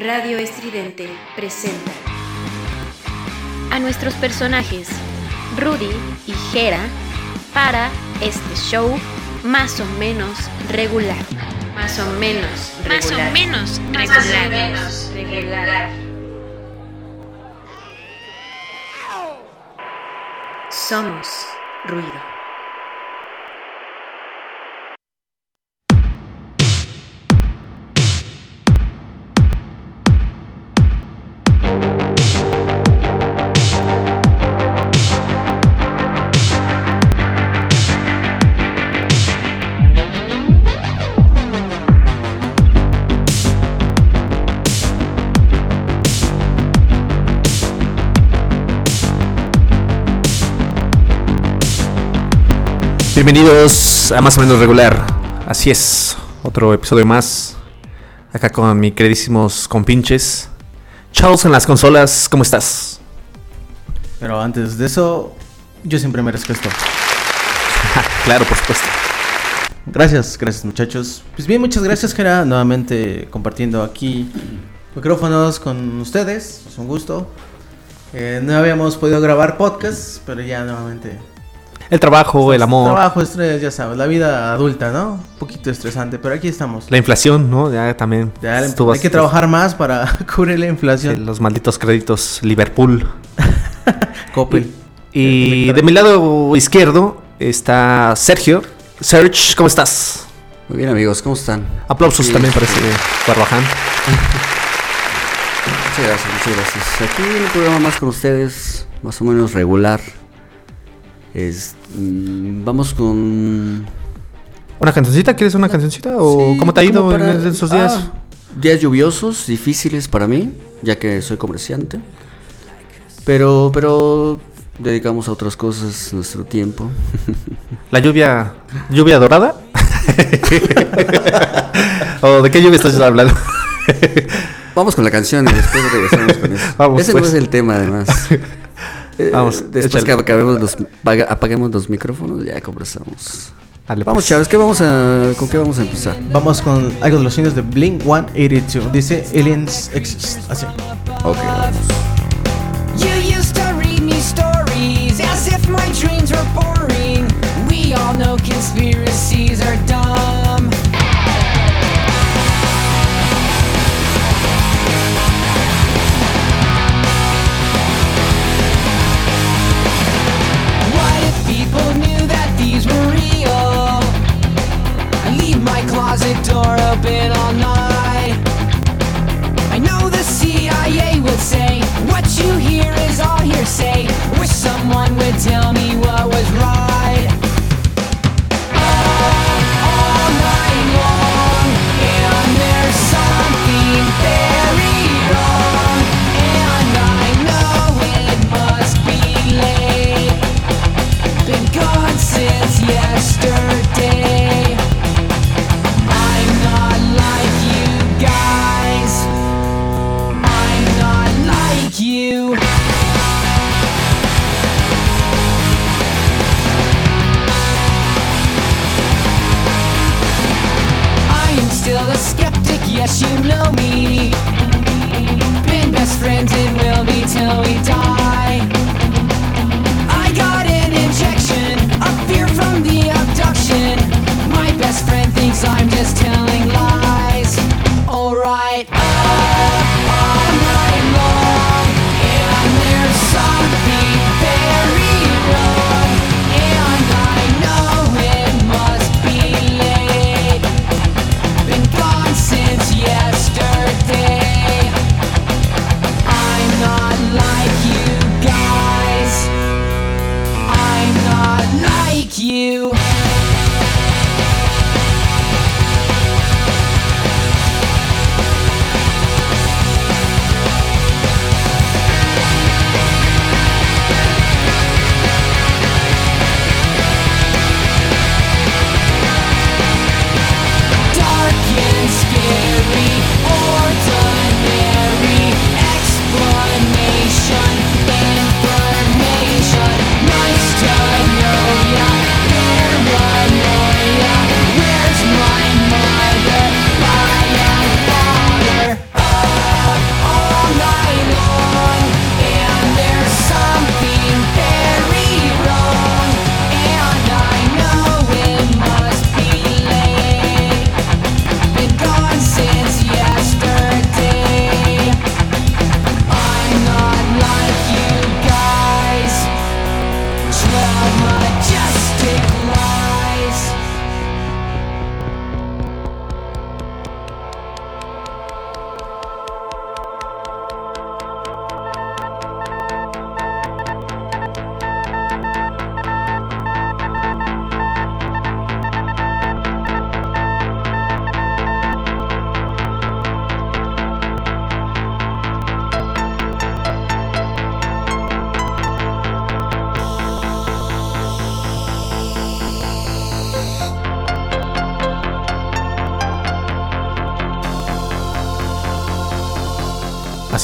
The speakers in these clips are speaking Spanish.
Radio Estridente presenta a nuestros personajes Rudy y Jera para este show más o menos regular. Más o menos regular. Más o menos Más o regular. menos regular. Somos ruido. Bienvenidos a Más o menos regular. Así es, otro episodio más. Acá con mi queridísimos compinches. Charles en las consolas, ¿cómo estás? Pero antes de eso, yo siempre merezco esto. claro, por supuesto. Gracias, gracias muchachos. Pues bien, muchas gracias, Jera, nuevamente compartiendo aquí micrófonos con ustedes. Es un gusto. Eh, no habíamos podido grabar podcast, pero ya nuevamente. El trabajo, el amor, Trabajo, estrés, ya sabes, la vida adulta, ¿no? Un poquito estresante, pero aquí estamos. la inflación, ¿no? Ya también. Ya, hay que trabajar más para cubrir la sí, inflación. Los malditos créditos Liverpool. Coppel. Y de mi lado izquierdo está Sergio. Serge, ¿cómo estás? Muy bien amigos, ¿cómo están? Aplausos Sí, también para ese Barbaján. Muchas gracias, muchas gracias. Aquí un programa más con ustedes, más o menos regular. Es, vamos con... ¿Una cancioncita? ¿Quieres una cancioncita? ¿O Sí, cómo te ha ido para- en esos días? Ah, días lluviosos, difíciles para mí, ya que soy comerciante. Pero, pero dedicamos a otras cosas nuestro tiempo. ¿La lluvia, lluvia dorada? ¿O de qué lluvia estás hablando? Vamos con la canción y después regresamos con eso. Vamos, Ese pues. no es el tema, además. Eh, Vamos, después échale. que acabemos los, paga- apaguemos los micrófonos, ya conversamos. Dale, Vamos, pues. chavos, ¿qué vamos a, ¿con qué vamos a empezar? Vamos con algo de los signos de Blink 182. Dice Aliens Exist. Así. Ok, vamos. You used to read me stories as if my dreams were boring.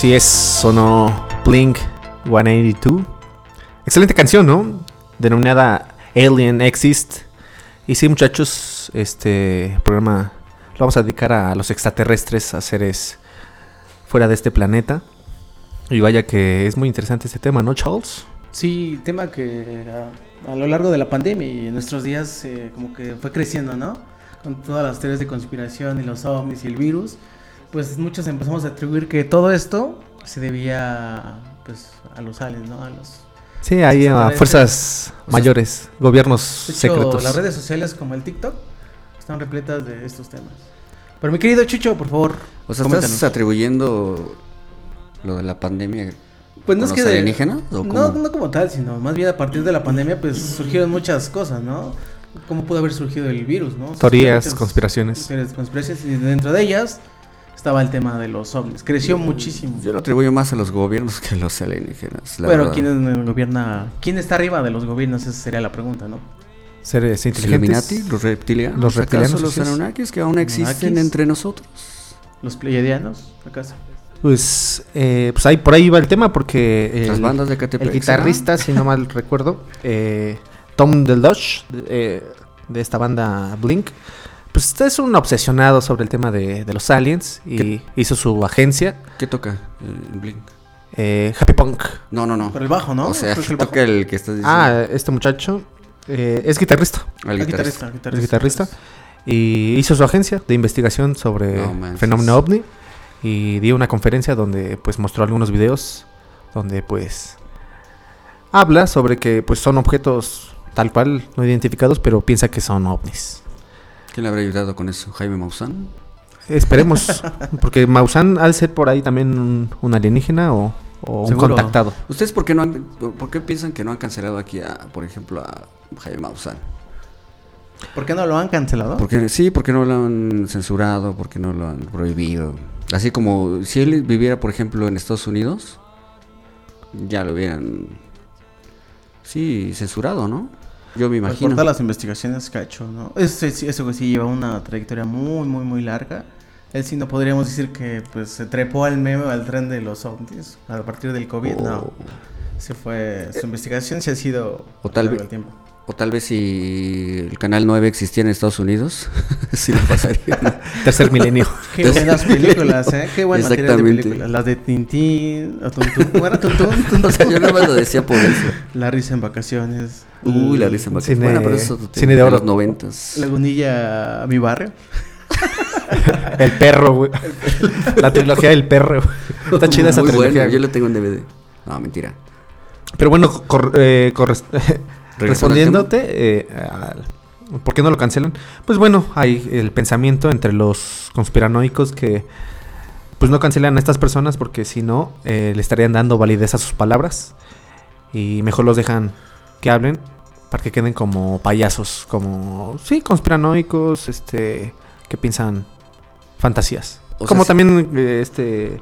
Así es, sonó Blink 182. Excelente canción, ¿no? Denominada Alien Exist. Y sí, muchachos, este programa lo vamos a dedicar a los extraterrestres, a seres fuera de este planeta. Y vaya que es muy interesante este tema, ¿no, Charles? Sí, tema que a, lo largo de la pandemia y en nuestros días eh, como que fue creciendo, ¿no? Con todas las teorías de conspiración y los ovnis y el virus, pues muchos empezamos a atribuir que todo esto se debía pues a los aliens, ¿no? A los Sí, hay a fuerzas mayores, gobiernos De hecho, secretos. las redes sociales como el TikTok están repletas de estos temas. Pero mi querido Chucho, por favor, O sea, coméntanos. ¿estás atribuyendo lo de la pandemia Pues no con es que los de- alienígenas? ¿O No, no como tal, sino más bien a partir de la pandemia pues surgieron muchas cosas, ¿no? ¿Cómo pudo haber surgido el virus, no? Teorías, conspiraciones. teorías, conspiraciones y dentro de ellas estaba el tema de los ovnis. Creció muchísimo. Yo lo atribuyo más a los gobiernos que a los alienígenas. la Pero verdad. ¿quién es- gobierna? ¿Quién está arriba de los gobiernos? Esa sería la pregunta, ¿no? Seres ¿Los inteligentes. Illuminati? ¿Los reptilianos? Los reptilianos, ¿Acaso los. Anunnakis que aún existen entre nosotros? Los pleiadianos, ¿acaso? Pues, eh, pues ahí por ahí va el tema porque Las el, bandas de Catepec. el guitarrista, si no mal recuerdo, eh, Tom Deloche, eh, de esta banda Blink, pues este es un obsesionado sobre el tema de, de los aliens y ¿Qué? hizo su agencia, ¿Qué toca eh, en Blink? eh, Happy Punk. No, no, no. El bajo, ¿no? O sea, el toca el que estás diciendo. Ah, este muchacho eh, es guitarrista, el El guitarrista. guitarrista, es guitarrista y hizo su agencia de investigación sobre No fenómeno ovni y dio una conferencia donde pues mostró algunos videos donde pues habla sobre que pues son objetos tal cual no identificados pero piensa que son ovnis. ¿Quién le habrá ayudado con eso? ¿Jaime Maussan? Esperemos porque Maussan ha de ser por ahí también un, un alienígena o, o un Seguro. contactado. ¿Ustedes por qué, no han, por qué piensan que no han cancelado aquí, a, por ejemplo, a Jaime Maussan? ¿Por qué no lo han cancelado? Porque, sí, porque no lo han censurado, porque no lo han prohibido. Así como si él viviera, por ejemplo, en Estados Unidos, ya lo hubieran, sí, censurado, ¿no? Yo me imagino. Por todas las investigaciones que ha hecho, ¿no? Sí- eso que sí lleva una trayectoria muy, muy, muy larga. Él sí no podríamos decir que pues se trepó al meme o al tren de los ovnis a partir del COVID, no. O, Se fue, su investigación sí ha sido O tal vez-. O tal vez si el Canal 9 existía en Estados Unidos, sí lo pasaría. ¿no? Tercer milenio. Qué buenas películas, ¿eh? Qué buen material de Exactamente. películas. Las de Tintín, o Tuntún, ¿cómo era Tuntún? Tuntún. o sea, yo nada más lo decía por eso. La risa en vacaciones. Uy, la risa en vacaciones. Cine- Bueno, pero eso es cine de oro. los noventas. Lagunilla a mi barrio. El perro, güey. La trilogía del perro. Está chida esa Muy trilogía. bueno, yo lo tengo en DVD. No, mentira. Pero bueno, cor- eh, respondiéndote, eh, ¿por qué no lo cancelan? Pues bueno, hay el pensamiento entre los conspiranoicos que pues no cancelan a estas personas porque si no, eh, le estarían dando validez a sus palabras y mejor los dejan que hablen para que queden como payasos, como, sí, conspiranoicos, este, que piensan fantasías. O como también eh, este,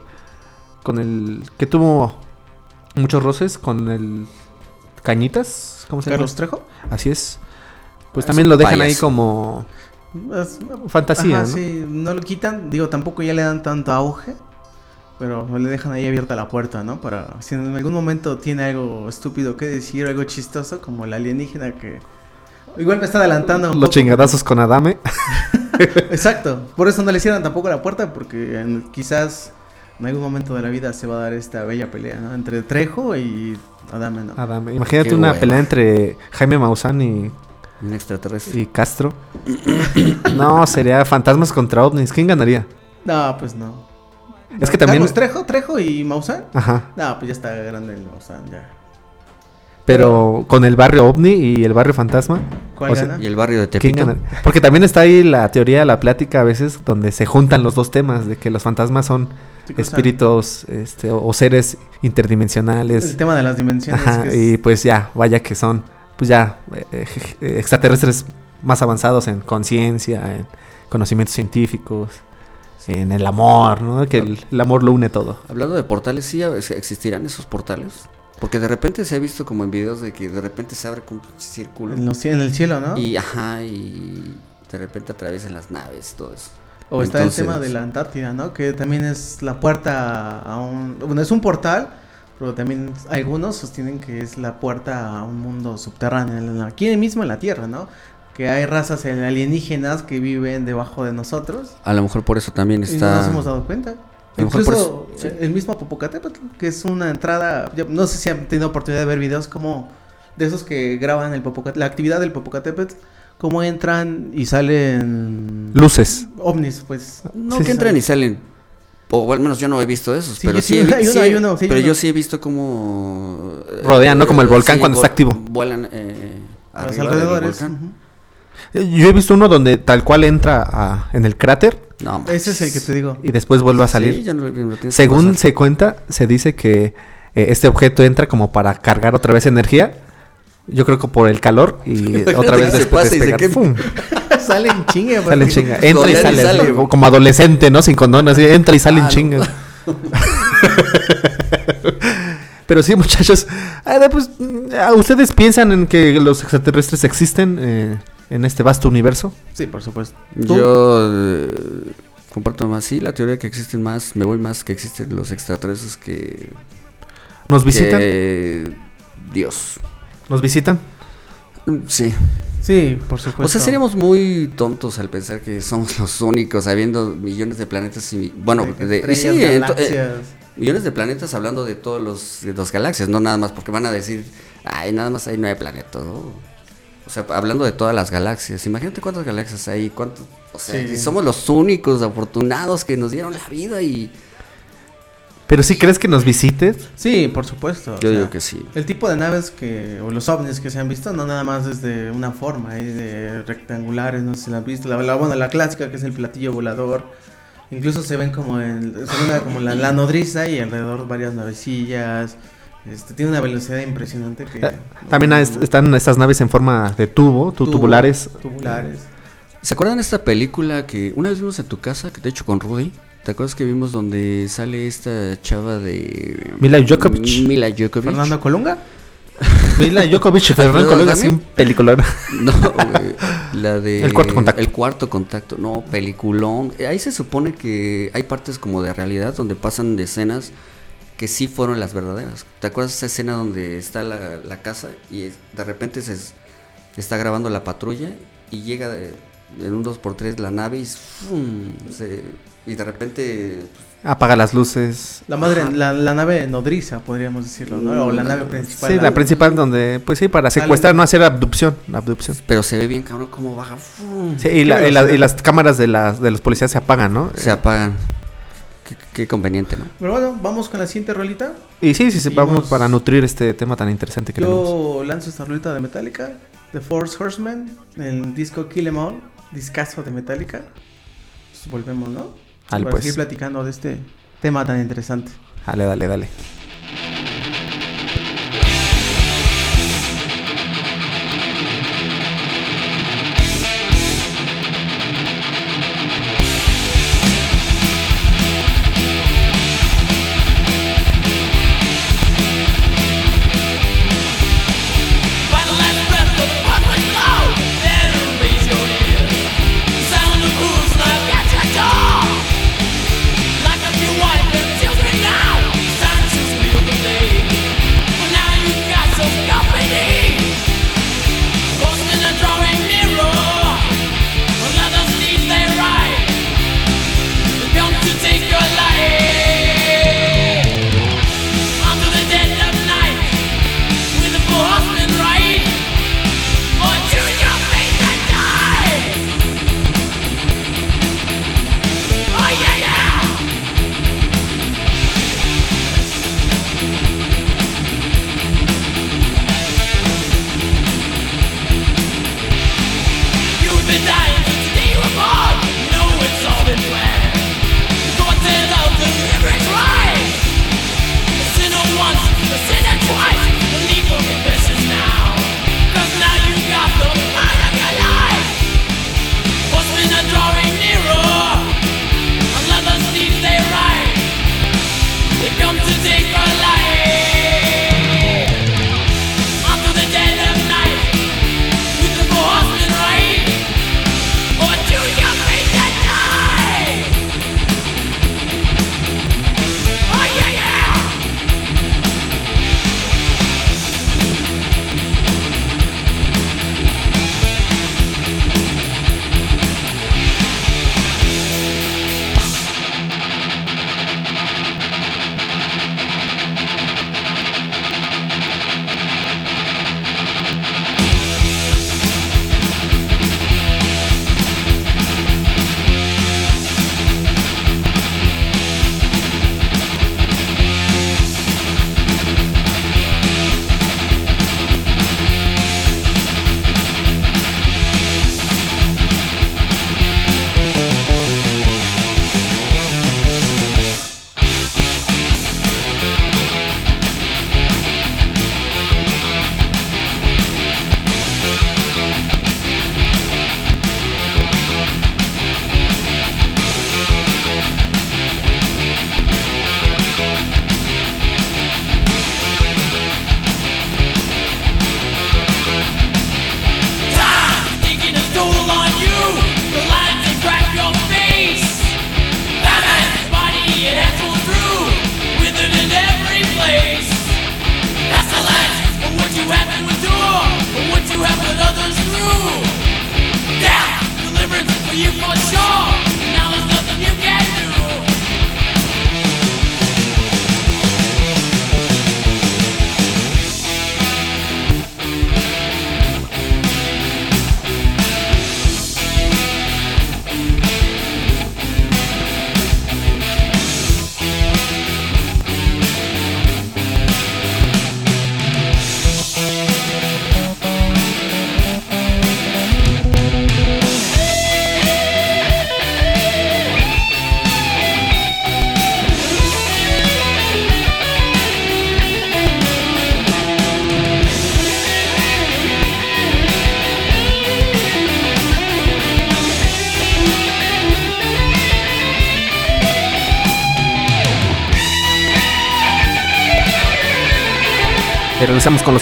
con el que tuvo muchos roces con el Cañitas, ¿cómo se llama? Carlos Trejo. Así es. Pues Ah, también lo dejan ahí como fantasía, Ajá, ¿no? sí, no lo quitan. Digo, tampoco ya le dan tanto auge. Pero le dejan ahí abierta la puerta, ¿no? Para si en algún momento tiene algo estúpido que decir, algo chistoso, como el alienígena que. Igual me está adelantando. un Los poco. chingadazos con Adame. Exacto. Por eso no le cierran tampoco la puerta, porque en- quizás en algún momento de la vida se va a dar esta bella pelea, ¿no? Entre Trejo y Adame, ¿no? Adame. Imagínate Qué una pelea entre Jaime Maussan y, Un extraterrestre. y Castro. no, sería fantasmas contra ovnis. ¿Quién ganaría? No, pues no. Es que también- Trejo, Trejo y Maussan. Ajá. No, pues ya está grande el Maussan, ya. Pero con el barrio ovni y el barrio fantasma. ¿Cuál O sea, gana? Y el barrio de ¿Quién Tepito. gana? Porque también está ahí la teoría, la plática a veces donde se juntan los dos temas de que los fantasmas son. Espíritus este, o, o seres interdimensionales. El tema de las dimensiones. Ajá, que es- y pues ya, vaya que son, pues ya, eh, eh, extraterrestres más avanzados en conciencia, en conocimientos científicos, en el amor, ¿no? Que el, el amor lo une todo. Hablando de portales, ¿sí existirán esos portales? Porque de repente se ha visto como en videos de que de repente se abre un círculo. en, los en el cielo, ¿no? Y ajá, y de repente atraviesan las naves, todo eso. O está el tema de la Antártida, ¿no? Que también es la puerta a un... Bueno, es un portal, pero también algunos sostienen que es la puerta a un mundo subterráneo, aquí mismo en la Tierra, ¿no? Que hay razas alienígenas que viven debajo de nosotros A lo mejor por eso también y no está. nos hemos dado cuenta. A mejor por Incluso eso, sí. el mismo Popocatépetl, que es una entrada, yo no sé si han tenido oportunidad de ver videos como de esos que graban el Popocatépetl, la actividad del Popocatépetl, cómo entran y salen Luces. ovnis, pues. No, Sí, que entran y salen. O al menos yo no he visto esos. Sí, pero yo sí, sí, he vi- hay uno, sí, hay uno, sí, hay pero uno. yo sí he visto cómo. eh, Rodean, ¿no? Como el volcán cuando está activo. Vuelan eh, A los del alrededores. volcán. Eh, Yo he visto uno donde tal cual entra a- en el cráter No, Ese es el que te digo. y después vuelve a salir. No Según se cuenta, se dice que eh, este objeto entra como para cargar otra vez energía. Yo creo que por el calor y otra vez que se después pase y se despegar. queme. ¡Fum! salen chingue, Sale en chinga. Entra y sale, sale. así, como- adolescente, ¿no? Sin condón, así entra y sale en Ah, no. chinga. Pero sí, muchachos, ah, pues, ¿ustedes piensan en que los extraterrestres existen eh, en este vasto universo? Sí, por supuesto. ¿Tú? Yo eh, comparto más, sí, la teoría que existen más, me voy más que existen los extraterrestres que, ¿Nos visitan? que Dios. ¿Nos visitan? Mm, Sí. Sí, por supuesto. O sea, seríamos muy tontos al pensar que somos los únicos, habiendo millones de planetas y... Bueno, De de- y sí, eh, millones de planetas hablando de todos los de las galaxias, no nada más, porque van a decir, ay, nada más hay nueve planetas, ¿no? O sea, hablando de todas las galaxias, imagínate cuántas galaxias hay, cuántos... O sea, Sí. y somos los únicos afortunados que nos dieron la vida y... ¿Pero sí crees que nos visites? Sí, por supuesto. o Yo sea, digo que sí. El tipo de naves que, o los ovnis que se han visto, no nada más es de una forma, es de rectangulares, no sé si la han visto. La, la- bueno, la clásica que es el platillo volador. Incluso se ven como en, se ve una- como la, la nodriza y alrededor varias navecillas. Este, tiene una velocidad impresionante que... Eh, También hay- están estas naves en forma de tubo, tu- Tubo- tubulares. Tubulares. ¿Se acuerdan de esta película que una vez vimos en tu casa, que de hecho con Rudy? ¿Te acuerdas que vimos donde sale esta chava de... Mila Djokovic. Mila Djokovic. Fernando Colunga. Mila Djokovic Fernando Colunga, un peliculón. No, güey, la de... El cuarto contacto. El cuarto contacto, no, peliculón. Ahí se supone que hay partes como de realidad donde pasan de escenas que sí fueron las verdaderas. ¿Te acuerdas esa escena donde está la, la casa y de repente se es- está grabando la patrulla y llega de- en un 2x3 la nave y, ¡fum! se- y de repente... Apaga las luces. La madre, la, la nave nodriza, podríamos decirlo, ¿no? O la nave principal. Sí, la principal donde, pues sí, para secuestrar, no hacer abducción. abducción. Pero se ve bien cabrón cómo baja. y, la- y la- y las cámaras de, las de los policías se apagan, ¿no? Se apagan. Qué, qué conveniente, ¿no? Pero bueno, vamos con la siguiente rolita. Y sí, sí, sí, vamos para nutrir este tema tan interesante que tenemos. Yo lanzo esta rolita de Metallica, The Force Horseman, el disco Kill Em All, discazo de Metallica. Pues volvemos, ¿no? Dale, Para pues. seguir platicando de este tema tan interesante. Dale, dale, dale.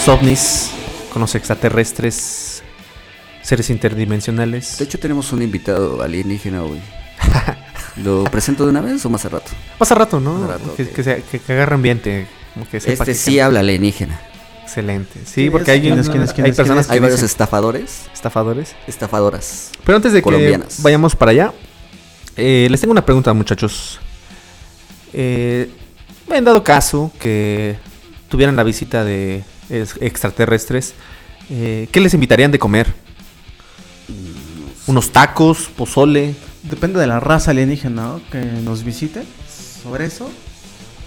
Los ovnis, con los extraterrestres, seres interdimensionales. De hecho, tenemos un invitado alienígena hoy. ¿Lo presento de una vez o más a rato? Más a rato, ¿no? Más a rato, que, ok. que, sea- que- que agarre ambiente. como que sepa Este que- sí habla alienígena. Excelente. Sí, ¿Quién porque hay, ¿Quién es? una- ¿Quién es? ¿Quién hay personas que Hay varios dicen estafadores, estafadores. estafadoras. Pero antes de que vayamos para allá, eh, les tengo una pregunta, muchachos. Eh, en dado caso que tuvieran la visita de extraterrestres, eh, ¿qué les invitarían de comer? ¿Unos tacos, pozole? Depende de la raza alienígena ¿no? que nos visite. Sobre eso,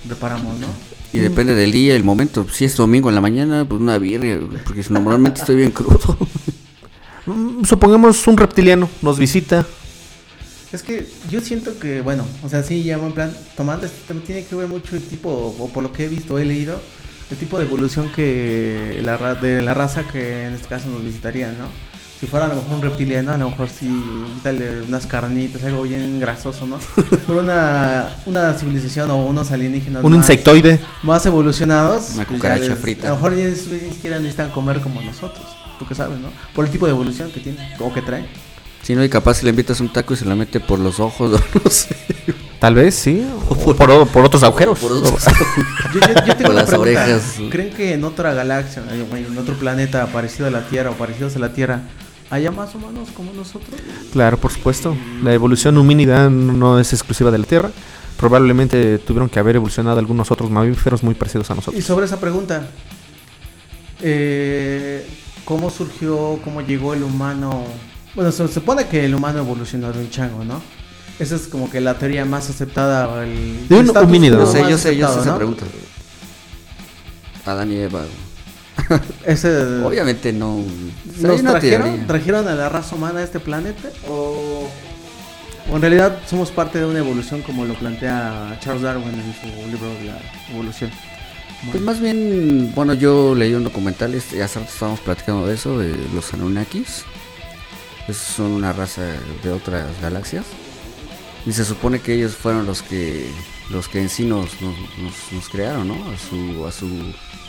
reparamos, ¿no? Y depende del día, el momento. Si es domingo en la mañana, pues una birria, porque si normalmente estoy bien crudo. Mm, Supongamos un reptiliano nos visita. Es que yo siento que, bueno, o sea, sí, ya en plan, tomando esto también tiene que ver mucho el tipo, o por lo que he visto, he leído, el tipo de evolución que la, ra- de la raza que en este caso nos visitaría, ¿no? Si fuera a lo mejor un reptiliano, a lo mejor sí, dale unas carnitas, algo bien grasoso, ¿no? Pero una, una civilización o unos alienígenas Un más- insectoide. más evolucionados. Una pues, cucaracha les- frita. A lo mejor ni, ni siquiera necesitan comer como nosotros, tú que sabes, ¿no? Por el tipo de evolución que tienen, o que traen. Si no, y capaz si le invitas un taco y se la mete por los ojos, o no sé. Tal vez, sí. O por, o por otros agujeros. Por otros- Yo, yo- yo tengo una las pregunta. orejas. ¿Creen que en otra galaxia, en otro planeta parecido a la Tierra o parecidos a la Tierra, haya más humanos como nosotros? Claro, por supuesto. La evolución homínida no es exclusiva de la Tierra. Probablemente tuvieron que haber evolucionado algunos otros mamíferos muy parecidos a Y nosotros. sobre esa pregunta, eh, ¿cómo surgió, cómo llegó el humano? Bueno, se supone que el humano evolucionó de un chango, ¿no? Esa es como que la teoría más aceptada. El, De un homínido, ¿no? Sé, yo sé, yo sé esa ¿no? pregunta. Adán y Eva. Ese, Obviamente no. ¿Nos trajeron, trajeron a la raza humana a este planeta? ¿O, o en realidad somos parte de una evolución como lo plantea Charles Darwin en su libro de la evolución? Pues más bien, bueno, yo leí un documental, este, hace rato estábamos platicando de eso, de los Anunnakis. Esos son una raza de otras galaxias. Y se supone que ellos fueron los que los que en sí nos, nos, nos- nos crearon, ¿no? A su, a su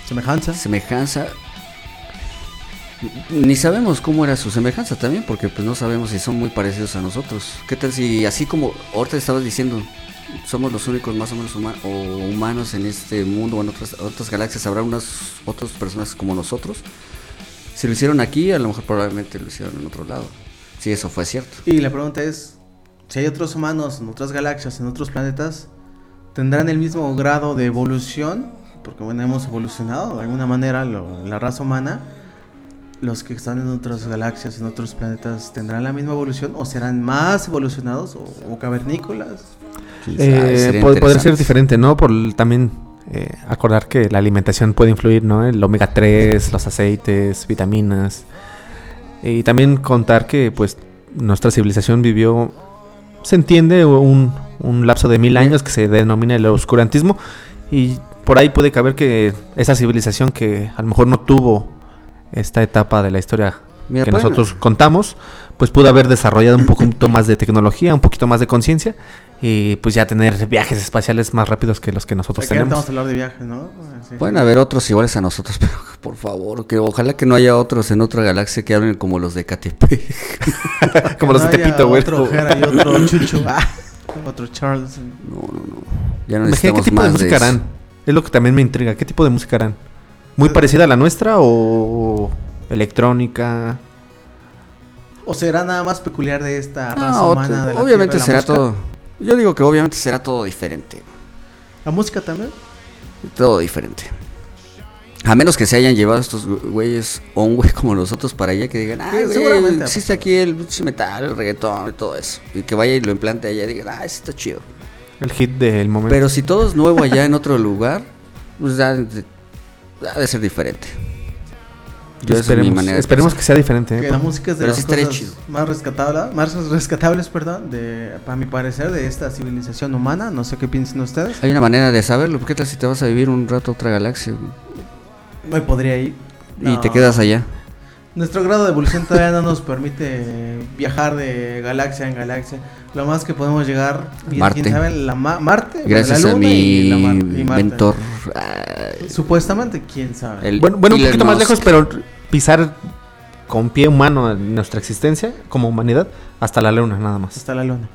¿Semejanza? semejanza. Ni sabemos cómo era su semejanza también, porque pues no sabemos si son muy parecidos a nosotros. ¿Qué tal si así como ahorita estabas diciendo, somos los únicos más o menos huma- o humanos en este mundo o en otras, otras galaxias, habrá unas otras personas como nosotros? Si lo hicieron aquí, a lo mejor probablemente lo hicieron en otro lado. Si eso fue cierto. Y la pregunta es, si hay otros humanos en otras galaxias, en otros planetas, ¿tendrán el mismo grado de evolución? Porque bueno, hemos evolucionado de alguna manera lo- la raza humana. Los que están en otras galaxias, en otros planetas, ¿tendrán la misma evolución o serán más evolucionados o, o cavernícolas? Eh, podría ser diferente, ¿no? Por también eh, acordar que la alimentación puede influir, ¿no? El omega 3, los aceites, vitaminas. Y también contar que, pues, nuestra civilización vivió, se entiende, un, un lapso de mil años que se denomina el oscurantismo. Y por ahí puede caber que esa civilización que a lo mejor no tuvo esta etapa de la historia Mira, que nosotros contamos, pues pudo haber desarrollado un poquito más de tecnología, un poquito más de conciencia y pues ya tener viajes espaciales más rápidos que los que nosotros Aquí tenemos. vamos a hablar de viajes, ¿no? Sí. Pueden haber otros iguales a nosotros, pero por favor, que ojalá que no haya otros en otra galaxia que hablen como los de Catepec. Como los de No Tepito, güey. Otro Jera y otro Chucho. Ah, otro Charles. No, no, no. Ya no Imagina qué tipo de música harán. Es lo que también me intriga. ¿Qué tipo de música harán? ¿Muy parecida a la nuestra o electrónica? ¿O será nada más peculiar de esta No, raza humana? de la obviamente será música? todo. Yo digo que obviamente será todo diferente. ¿La música también? Todo diferente. A menos que se hayan llevado estos güeyes o un güey como nosotros para allá que digan, ah, Sí, seguramente. existe aquí el pinche metal, el reggaetón y todo eso. Y que vaya y lo implante allá y digan, ah, eso está chido. El hit del momento. Pero si todo es nuevo allá en otro lugar, pues ha de, ha de ser diferente. Yo esa es mi esperemos manera esperemos que sea diferente. ¿eh? Que la música es de Pero las cosas chido. más rescatables, más rescatables, perdón, de, para mi parecer, de esta civilización humana. No sé qué piensan ustedes. Hay una manera de saberlo. ¿Qué tal si te vas a vivir un rato a otra galaxia? Me podría ir. y No. te quedas allá? Nuestro grado de evolución todavía no nos permite viajar de galaxia en galaxia. Lo más que podemos llegar, bien, Marte. quién sabe, la Ma- Marte, Gracias la a Luna y la Mar- mi y Marte. mentor. ay, Supuestamente, quién sabe. el Bueno, bueno un poquito más lejos, pero pisar con pie humano en nuestra existencia como humanidad hasta la luna, nada más. Hasta la Luna.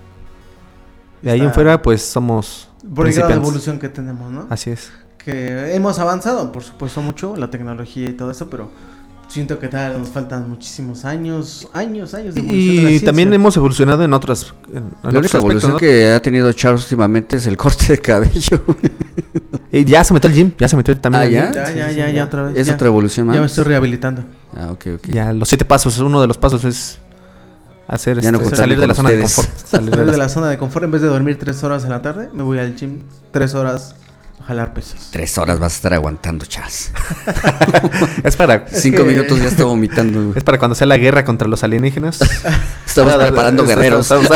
De ahí en fuera, pues somos Por el grado de evolución que tenemos, ¿no? Así es. que hemos avanzado, por supuesto, mucho, la tecnología y todo eso, pero siento que tal nos faltan muchísimos años, años, años de evolución de la Y también hemos evolucionado en otras. En, en La única evolución ¿no? que ha tenido Charles últimamente es el corte de cabello. Y ya se metió al gym, ya se metió también. Ah, al ¿ya? gym. Ya, Sí, ya, sí, ya, ya, otra vez. es ya. otra evolución más. Ya me estoy rehabilitando. Ah, ok, ok. Ya, los siete pasos, uno de los pasos es hacer Ya no este, salir de la zona de confort. Salir de la- zona de confort, en vez de dormir tres horas en la tarde, me voy al gym tres horas jalar pesos. Tres horas vas a estar aguantando, Charles. Es para Cinco que- minutos ya está vomitando. es para cuando sea la guerra contra los alienígenas. Estamos preparando guerreros. Estamos-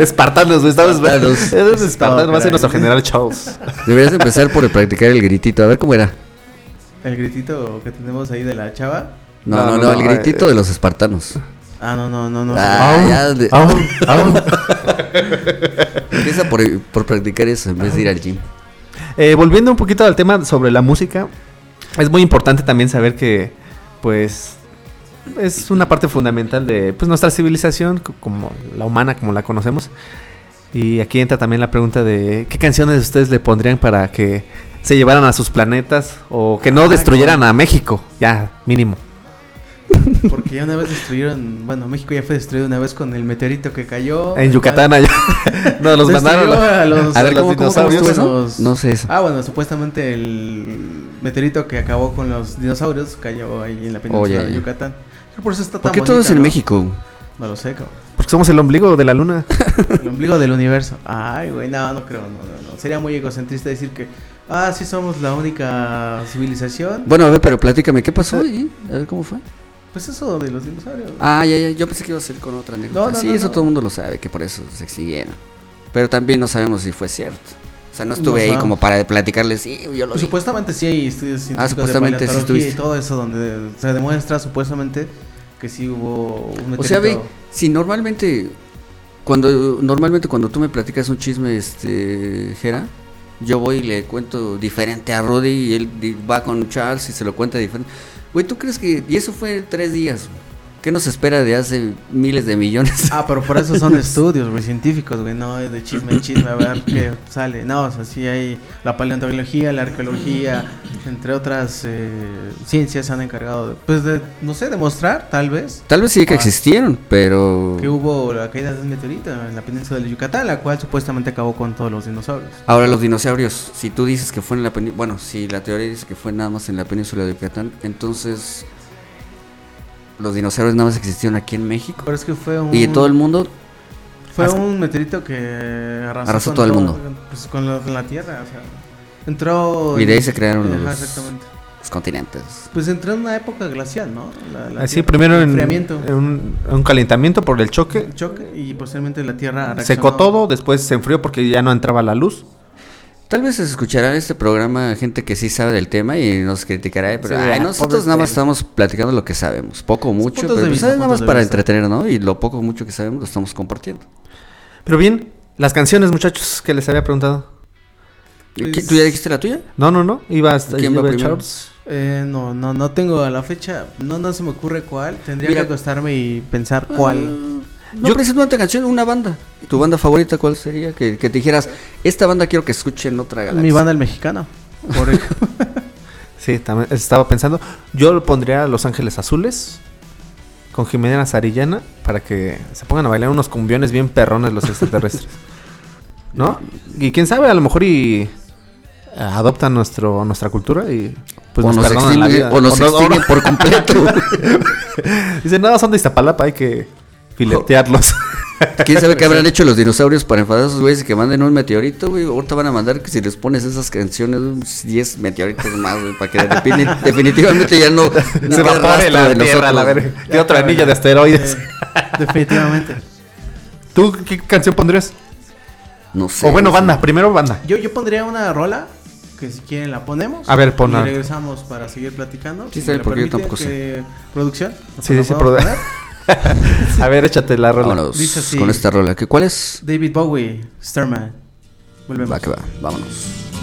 Espartanos, güey. Estamos Espartanos. Es Espartanos, va a ser nuestro general Charles. Deberías empezar por practicar el gritito. A ver cómo era. El gritito que tenemos ahí de la chava. No, No, no, no, no, no, el gritito eh, de los espartanos. Ah, no, no, no, no. Ah, ya de- Au, au. Empieza por, por practicar eso en vez de ir al gym. Eh, volviendo un poquito al tema sobre la música, es muy importante también saber que, pues, es una parte fundamental de pues, nuestra civilización, co- como la humana, como la conocemos. Y aquí entra también la pregunta de qué canciones ustedes le pondrían para que se llevaran a sus planetas o que no Ah, destruyeran a México, ya mínimo. Porque ya una vez destruyeron, bueno, México ya fue destruido una vez con el meteorito que cayó. En Yucatán allá. no, los mandaron a- a los, A ver, los ¿cómo, cómo, cómo dinosaurios. eso? Los- No sé eso. Ah, bueno, supuestamente el meteorito que acabó con los dinosaurios cayó ahí en la península Oh, ya, de. Yucatán. Por eso está ¿Por tan qué todo es en ¿no? México? No lo sé, cabrón. Porque somos el ombligo de la luna. El ombligo del universo. Ay, güey, no, no creo, no, no, no. Sería muy egocentrista decir que, ah, sí somos la única civilización. Bueno, a ver, pero platícame, ¿qué pasó ahí? A ver cómo fue. Pues eso de los dinosaurios. Ah, ya, ya, yo pensé que iba a ser con otra anécdota. No, no, sí, no, eso todo el mundo lo sabe, que por eso se extinguieron. Pero también no sabemos si fue cierto. O sea, no estuve ahí como para platicarles, sí, yo lo Pues vi. supuestamente sí hay estudios científicos supuestamente sí de y estuviste. todo eso donde se demuestra supuestamente que sí hubo un. O sea, ve, si normalmente cuando normalmente cuando tú me platicas un chisme este Jera, yo voy y le cuento diferente a Rudy y él va con Charles y se lo cuenta diferente. Güey, ¿tú crees que y eso fue tres días? ¿Qué nos espera de hace miles de millones? Ah, pero por eso son estudios, güey, científicos, güey, no es de chisme en chisme, a ver qué sale. No, o sea, sí hay la paleontología, la arqueología, entre otras eh, ciencias se han encargado, de, pues, de, no sé, demostrar, tal vez, Tal vez sí que Ah. existieron, pero que hubo la caída de un meteorito en la península de Yucatán, la cual supuestamente acabó con todos los dinosaurios. Ahora los dinosaurios, si tú dices que fue en la península, bueno, si la teoría dice que fue nada más en la península de Yucatán, entonces los dinosaurios nada más existieron aquí en México Pero es que fue un... y en todo el mundo. Fue un meteorito que arrasó, Arrasó todo el mundo. Pues con, la Tierra, o sea, entró... Y de ahí se crearon Ajá, los- exactamente. Los continentes. Pues entró en una época glacial, ¿no? La- la Así Tierra, primero en, enfriamiento, en un, un calentamiento por el choque. choque y posteriormente la Tierra Secó reaccionó. todo, después se enfrió porque ya no entraba la luz. Tal vez se escuchará en este programa gente que sí sabe del tema y nos criticará, pero Sí, ay, ah, nosotros nada más estamos platicando lo que sabemos, poco o mucho, pero pues, nada más para entretener, ¿no? Y lo poco o mucho que sabemos lo estamos compartiendo. Pero bien, las canciones, muchachos, que les había preguntado. ¿Qué- Pues- ¿Tú ya dijiste la tuya? No, no, no. Iba hasta ¿Quién va primero? Charles. Eh, no, no, no tengo a la fecha, no, no se me ocurre cuál. Tendría Mira. que acostarme y pensar cuál. No, Yo- precisamente una canción, una banda. ¿Tu banda favorita cuál sería? Que, que te dijeras, esta banda quiero que escuchen otra galaxia. Mi banda el mexicano. Por. Sí, también estaba pensando. Yo lo pondría a Los Ángeles Azules con Jimena Sarillana para que se pongan a bailar unos cumbiones bien perrones los extraterrestres. ¿No? Y quién sabe, a lo mejor y eh, adoptan nuestro, nuestra cultura y pues o nos, perdonan la extinguen, vida. o nos extinguen no- por completo. Dicen, no, son de Iztapalapa, hay que Filetearlos. ¿Quién sabe qué habrán hecho los dinosaurios para enfadar a esos güeyes que manden un meteorito, güey? Ahorita van a mandar que si les pones esas canciones, 10 meteoritos más, güey, para que definitivamente ya no. no Se evapore la de tierra, la verga. Tiene otra anilla de asteroides. definitivamente. ¿Tú qué canción pondrías? No sé. O bueno, banda, primero banda. Yo, yo pondría una rola que si quieren la ponemos. A ver, ponla. Y regresamos para seguir platicando. Sí, si sé, porque yo tampoco sé. Eh, ¿Producción? Sí, sí, sí, a ver, échate la rola. Vámonos así, con esta rola. ¿Qué, ¿Cuál es? David Bowie, Starman. Volvemos. Va que va, vámonos.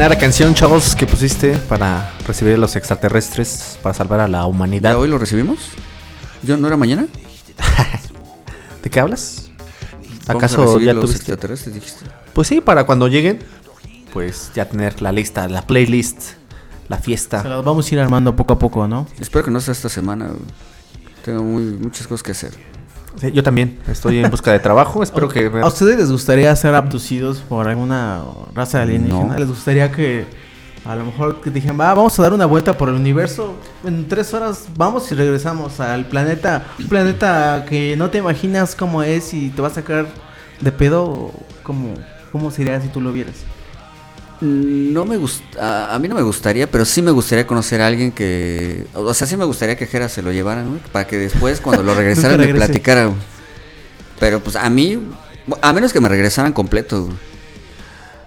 estrenar la canción, chavos, que pusiste para recibir a los extraterrestres, para salvar a la humanidad. ¿Hoy lo recibimos? ¿Yo no era mañana? ¿De qué hablas? ¿Acaso ya los tuviste? extraterrestres dijiste? Pues sí, para cuando lleguen, pues ya tener la lista, la playlist, la fiesta. Se las vamos a ir armando poco a poco, ¿no? Espero que no sea esta semana. Tengo muy, muchas cosas que hacer. Sí, yo también estoy en busca de trabajo. Espero que me- ¿A ustedes les gustaría ser abducidos por alguna raza alienígena? No. ¿Les gustaría que a lo mejor que dijeran, va, vamos a dar una vuelta por el universo? En tres horas vamos y regresamos al planeta. Un planeta que no te imaginas cómo es y te va a sacar de pedo. ¿Cómo, cómo sería si tú lo vieras? No me gusta, a, mí no me gustaría, pero sí me gustaría conocer a alguien que, o sea, sí me gustaría que Jera se lo llevaran, güey, para que después cuando lo regresaran me platicara. Pero pues a mí, a menos que me regresaran completo.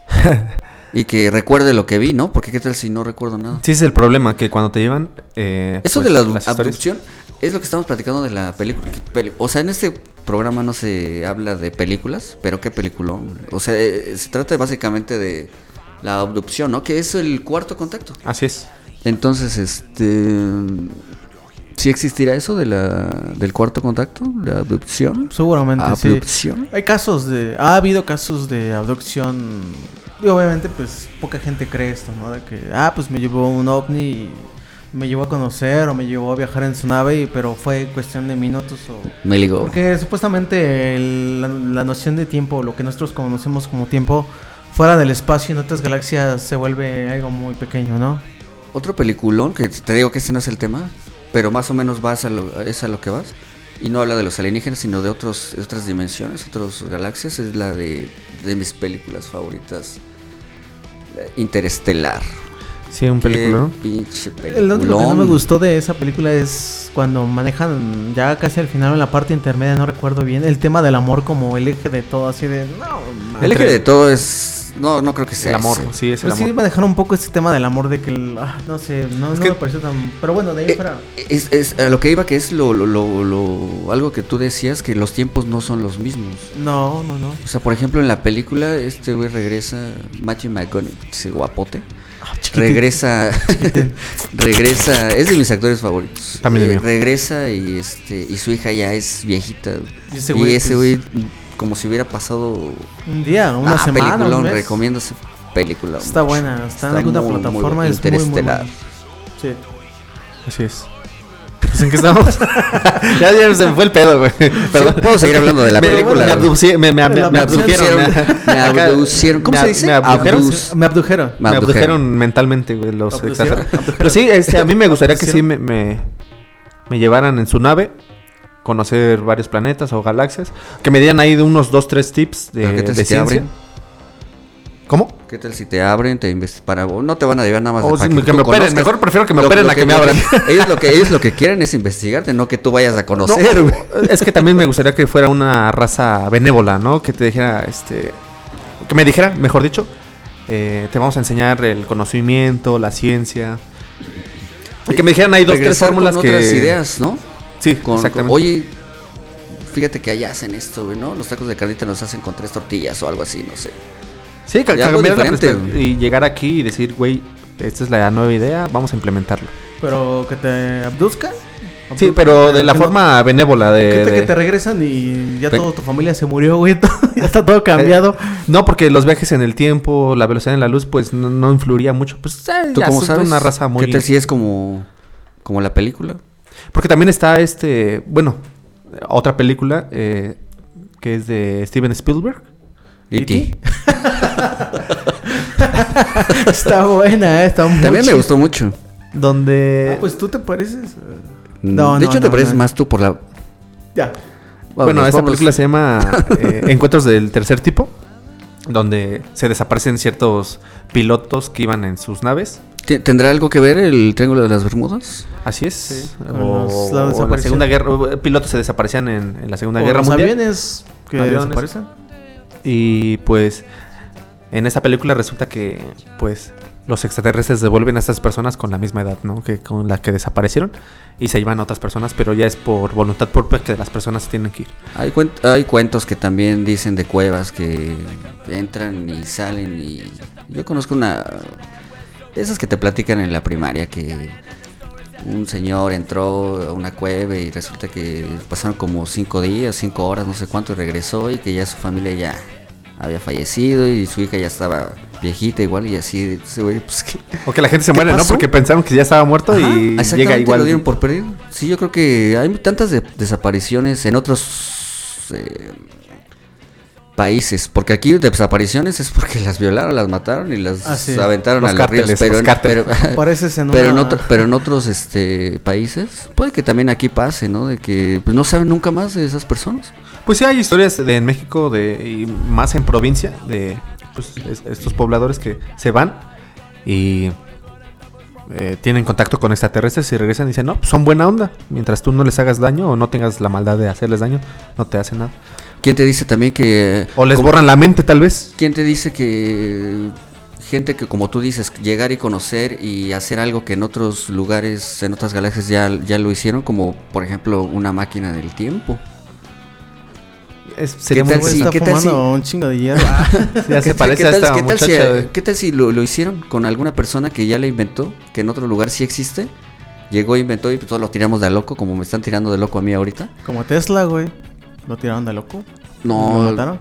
y que recuerde lo que vi, ¿no? Porque qué tal si no recuerdo nada. Sí, es el problema, que cuando te llevan... eh, Eso pues, de la historias- abducción es lo que estamos platicando de la película. O sea, en este programa no se habla de películas, pero qué peliculón. O sea, eh, se trata básicamente de la abducción, ¿no? Que es el cuarto contacto. Así es. Entonces, este. ¿Sí existirá eso de la, del cuarto contacto? ¿La abducción? Seguramente sí. ¿Abducción? Hay casos de... Ha habido casos de abducción... Y obviamente pues poca gente cree esto, ¿no? De que, ah, pues me llevó un ovni y me llevó a conocer o me llevó a viajar en su nave, pero fue cuestión de minutos o... Me ligó. Porque supuestamente el- la, la noción de tiempo, lo que nosotros conocemos como tiempo, fuera del espacio en otras galaxias se vuelve algo muy pequeño, ¿no? Otro peliculón, que te digo que este no es el tema, pero más o menos vas a lo, es a lo que vas. Y no habla de los alienígenas, sino de otros, de otras dimensiones, otras galaxias. Es la de, de mis películas favoritas. eh, Interestelar. Sí, un película. El único que no me gustó de esa película es cuando manejan ya casi al final en la parte intermedia, no recuerdo bien, el tema del amor como el eje de todo, así de... No, El eje de todo es. No, no creo que sea. El amor, ese. sí, es el sí amor. manejaron un poco ese tema del amor de que, el- ah, no sé, no, no que- me pareció tan... Pero bueno, de ahí Eh, fuera... Es, es a lo que iba que es lo, lo, lo, lo- algo que tú decías que los tiempos no son los mismos. No, no, no. O sea, por ejemplo, en la película este güey regresa Matthew McConaughey, ese guapote. Ah, regresa regresa, es de mis actores favoritos. También Eh, regresa y este y su hija ya es viejita. Y Y ese güey pues- como si hubiera pasado Un día, una Ah, semana, un mes. recomiendo esa película. Está mucho. buena, está en alguna muy, muy plataforma, buena. es muy, muy Interestelar. buena. Sí. Así es. Pues, ¿En qué estamos? ya, ya se me fue el pedo, güey. Perdón. Puedo seguir hablando de la Me- película. Me, abducí- me, me, me, La me abducción. abdujeron. Me abducieron. ¿Cómo Me se ab- dice? me abdujeron. Abduz- Me abdujeron. Me abdujeron mentalmente, güey, los extraterrestres. Pero sí, este, a mí me gustaría que sí me, me, me llevaran en su nave, conocer varios planetas o galaxias, que me dieran ahí de unos dos, tres tips de, ¿Pero qué tal de si te ciencia. abren? ¿Cómo? ¿Qué tal si te abren, te para no te van a llevar nada más Oh, sí, que tú me operen, conozcas? mejor prefiero que me Lo- operen lo a que me abran. ellos lo que ellos lo que quieren es investigarte, no que tú vayas a No, conocer. es que también me gustaría que fuera una raza benévola, ¿no? Que te dijera, este, que me dijera, mejor dicho, eh, te vamos a enseñar el conocimiento, la ciencia. Y que me dijeran ahí dos, tres fórmulas que... otras ideas, ¿no? Sí, Con, exactamente. oye, fíjate que allá hacen esto, güey, ¿no? Los tacos de carnita los hacen con tres tortillas o algo así, no sé. Sí, cambiar la y llegar aquí y decir, güey, esta es la nueva idea, vamos a implementarlo. Pero que te abduzcan. Sí, pero de la Que no- forma benévola de... que te, que te regresan y ya toda tu familia se murió, güey. ya está todo cambiado. No, porque los viajes en el tiempo, la velocidad en la luz, pues no, no influiría mucho. Pues eh, ¿Tú ya son sabes? una raza muy... ¿Qué tal si es como, como la película? Porque también está este, bueno, otra película eh, que es de Steven Spielberg. E.T. está buena, eh, está muy También me gustó mucho. Donde... Ah, pues tú te pareces. Mm, No, de no, hecho, te no, pareces no. más tú por la... Ya. bueno, esa película se llama eh, Encuentros del Tercer Tipo. Donde se desaparecen ciertos pilotos que iban en sus naves. ¿Ti- ¿Tendrá algo que ver el Triángulo de las Bermudas? Así es. Sí, o, la o la desaparición. Segunda Guerra... o, Pilotos se desaparecían en, en la Segunda O Guerra los Mundial. aviones que Aviones. desaparecen. Y pues en esta película resulta que pues los extraterrestres devuelven a estas personas con la misma edad, ¿no? Que con la que desaparecieron y se llevan a otras personas, pero ya es por voluntad propia que las personas tienen que ir. Hay, hay cuentos que también dicen de cuevas que entran y salen y... Yo conozco una... Esas que te platican en la primaria que un señor entró a una cueva y resulta que pasaron como cinco días, cinco horas, no sé cuánto, y regresó y que ya su familia ya había fallecido y su hija ya estaba viejita igual y así, pues que... O que la gente se ¿Qué muere, ¿no? Porque pensaron que ya estaba muerto Ajá, y llega igual. lo dieron por perdido. Sí, yo creo que hay tantas de- desapariciones en otros eh, países, porque aquí desapariciones es porque las violaron, las mataron y las Ah, sí. aventaron Los a los ríos, pero, los pero- en pero en, una- otro- pero en otros este países puede que también aquí pase, ¿no? De que pues, no saben nunca más de esas personas. Pues sí, hay historias de, en México de, y más en provincia de pues, es- estos pobladores que se van y eh, tienen contacto con extraterrestres y regresan y dicen, no, pues son buena onda. Mientras tú no les hagas daño o no tengas la maldad de hacerles daño, no te hacen nada. ¿Quién te dice también que O les como- borran la mente tal vez. ¿Quién te dice que gente que como tú dices, llegar y conocer y hacer algo que en otros lugares, en otras galaxias ya, ya lo hicieron, como por ejemplo una máquina del tiempo? Es- sería ¿Qué muy tal Güey, si- qué tal fumando un chingo de hierro. Ya se ¿Qué- parece qué a tal- esta qué tal si, muchacha de- ¿Qué tal si lo, lo hicieron con alguna persona que ya la inventó, que en otro lugar sí existe? Llegó, inventó y pues todos lo tiramos de loco, como me están tirando de loco a mí ahorita. Como Tesla, güey. Lo tiraron de loco. No, ¿Lo mataron?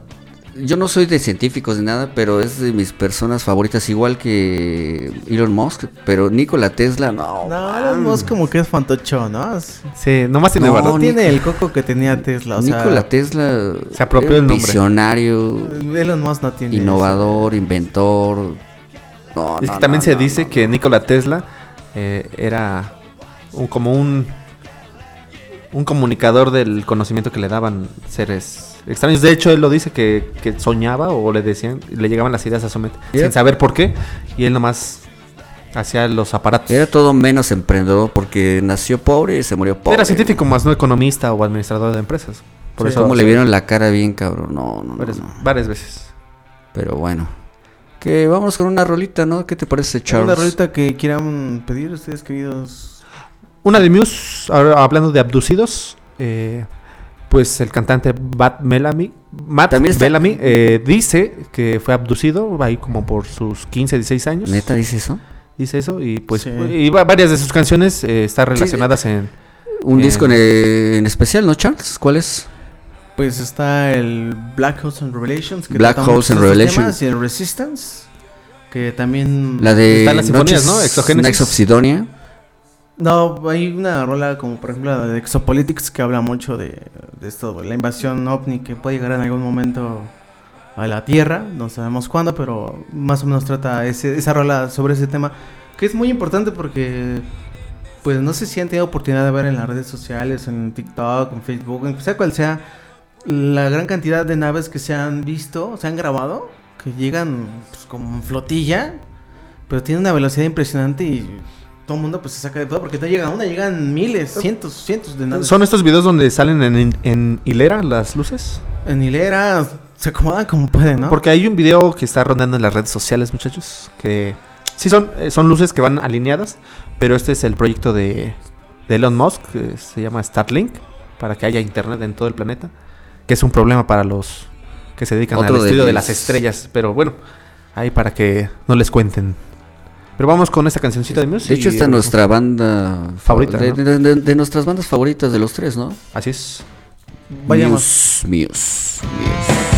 Yo no soy de científicos ni nada, pero es de mis personas favoritas, igual que Elon Musk. Pero Nikola Tesla, no. No, Elon Musk como que es fantocho, ¿no? Sí, nomás tiene No, tiene el coco que tenía Tesla. O sea, Nikola Tesla. Se apropió el nombre. Visionario, Elon Musk no tiene. innovador, inventor. No, Es no, que también no, se no, dice no. que Nikola Tesla eh, era un- como un un comunicador del conocimiento que le daban seres extraños. De hecho, él lo dice que, que soñaba o le decían, le llegaban las ideas a su mente sin saber por qué y él nomás hacía los aparatos. Era todo menos emprendedor porque nació pobre y se murió pobre. Era científico más no economista o administrador de empresas. Por eso como le vieron la cara bien, cabrón. No, no, no, varias, no. varias veces. Pero bueno. Que vamos con una rolita, ¿no? ¿Qué te parece, Charles? Una rolita que quieran pedir ustedes, queridos. Una de Muse, ahora hablando de abducidos, eh, pues el cantante Matt Bellamy, Matt Bellamy eh, dice que fue abducido ahí como por sus 15, 16 años. ¿Neta dice eso? Dice eso y pues Sí. y va- varias de sus canciones eh, están relacionadas en... Un Eh, disco en, en especial, ¿no, Charles? ¿Cuál es? Pues está el Black Holes and Revelations. Black trata Holes and Revelations. temas, Y el Resistance. Que también. La de Están las sinfonías, ¿no? Of Sidonia. No, hay una rola como por ejemplo la de Exopolitics que habla mucho de, esto, la invasión ovni que puede llegar en algún momento a la Tierra, no sabemos cuándo, pero más o menos trata ese, esa rola sobre ese tema, que es muy importante porque, pues no sé si han tenido oportunidad de ver en las redes sociales, en TikTok, en Facebook, en sea cual sea, la gran cantidad de naves que se han visto, se han grabado, que llegan pues, como flotilla, pero tienen una velocidad impresionante y todo el mundo pues se saca de todo porque no llega una, llegan miles, cientos, cientos de naves. ¿Son estos videos donde salen en, en hilera las luces? en hilera, se acomodan como pueden, ¿no? Porque hay un video que está rondando en las redes sociales, muchachos, que sí son, eh, son luces que van alineadas, pero este es el proyecto de, de Elon Musk, que se llama Starlink, para que haya internet en todo el planeta, que es un problema para los que se dedican Otro al estudio de las estrellas, pero bueno, ahí para que no les cuenten. Pero vamos con esta cancioncita de Muse. De hecho, esta es nuestra banda Favorita, De, ¿no? de- de- de nuestras bandas favoritas de los tres, ¿no? Así es. Vayamos. Muse, Muse, Muse.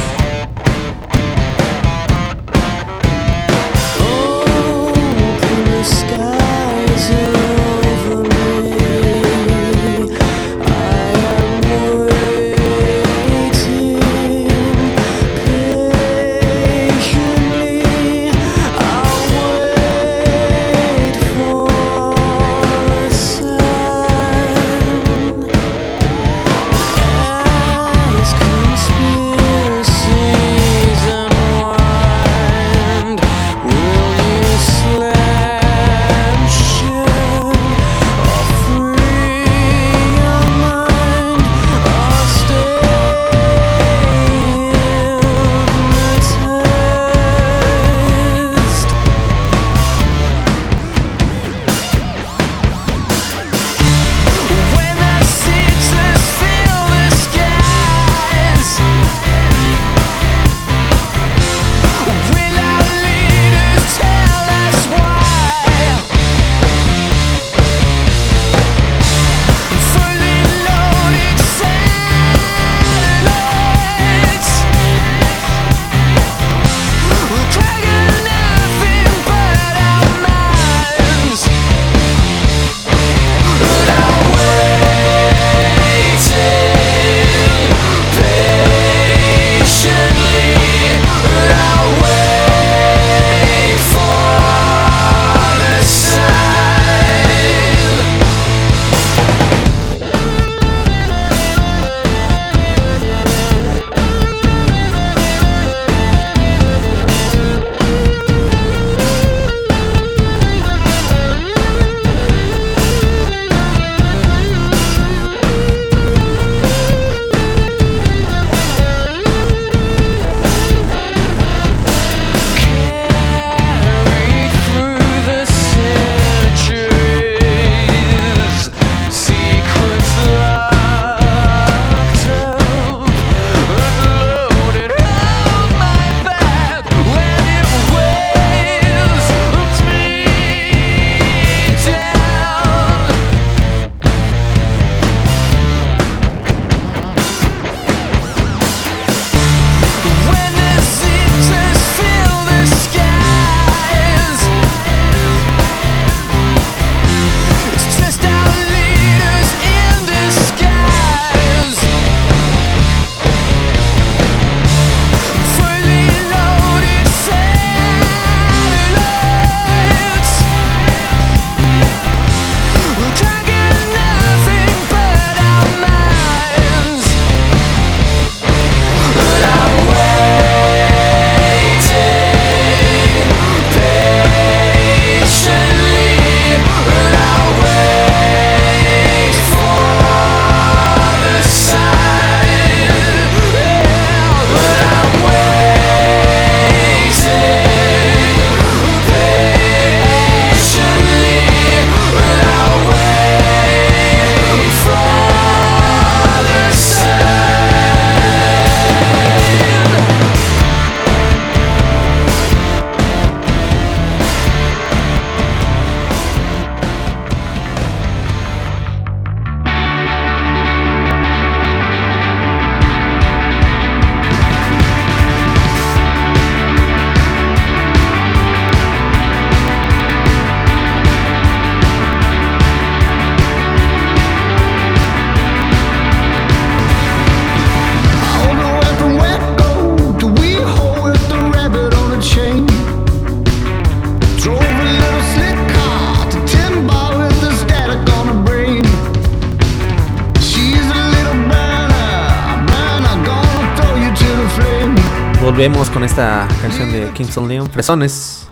Leon. Fresones.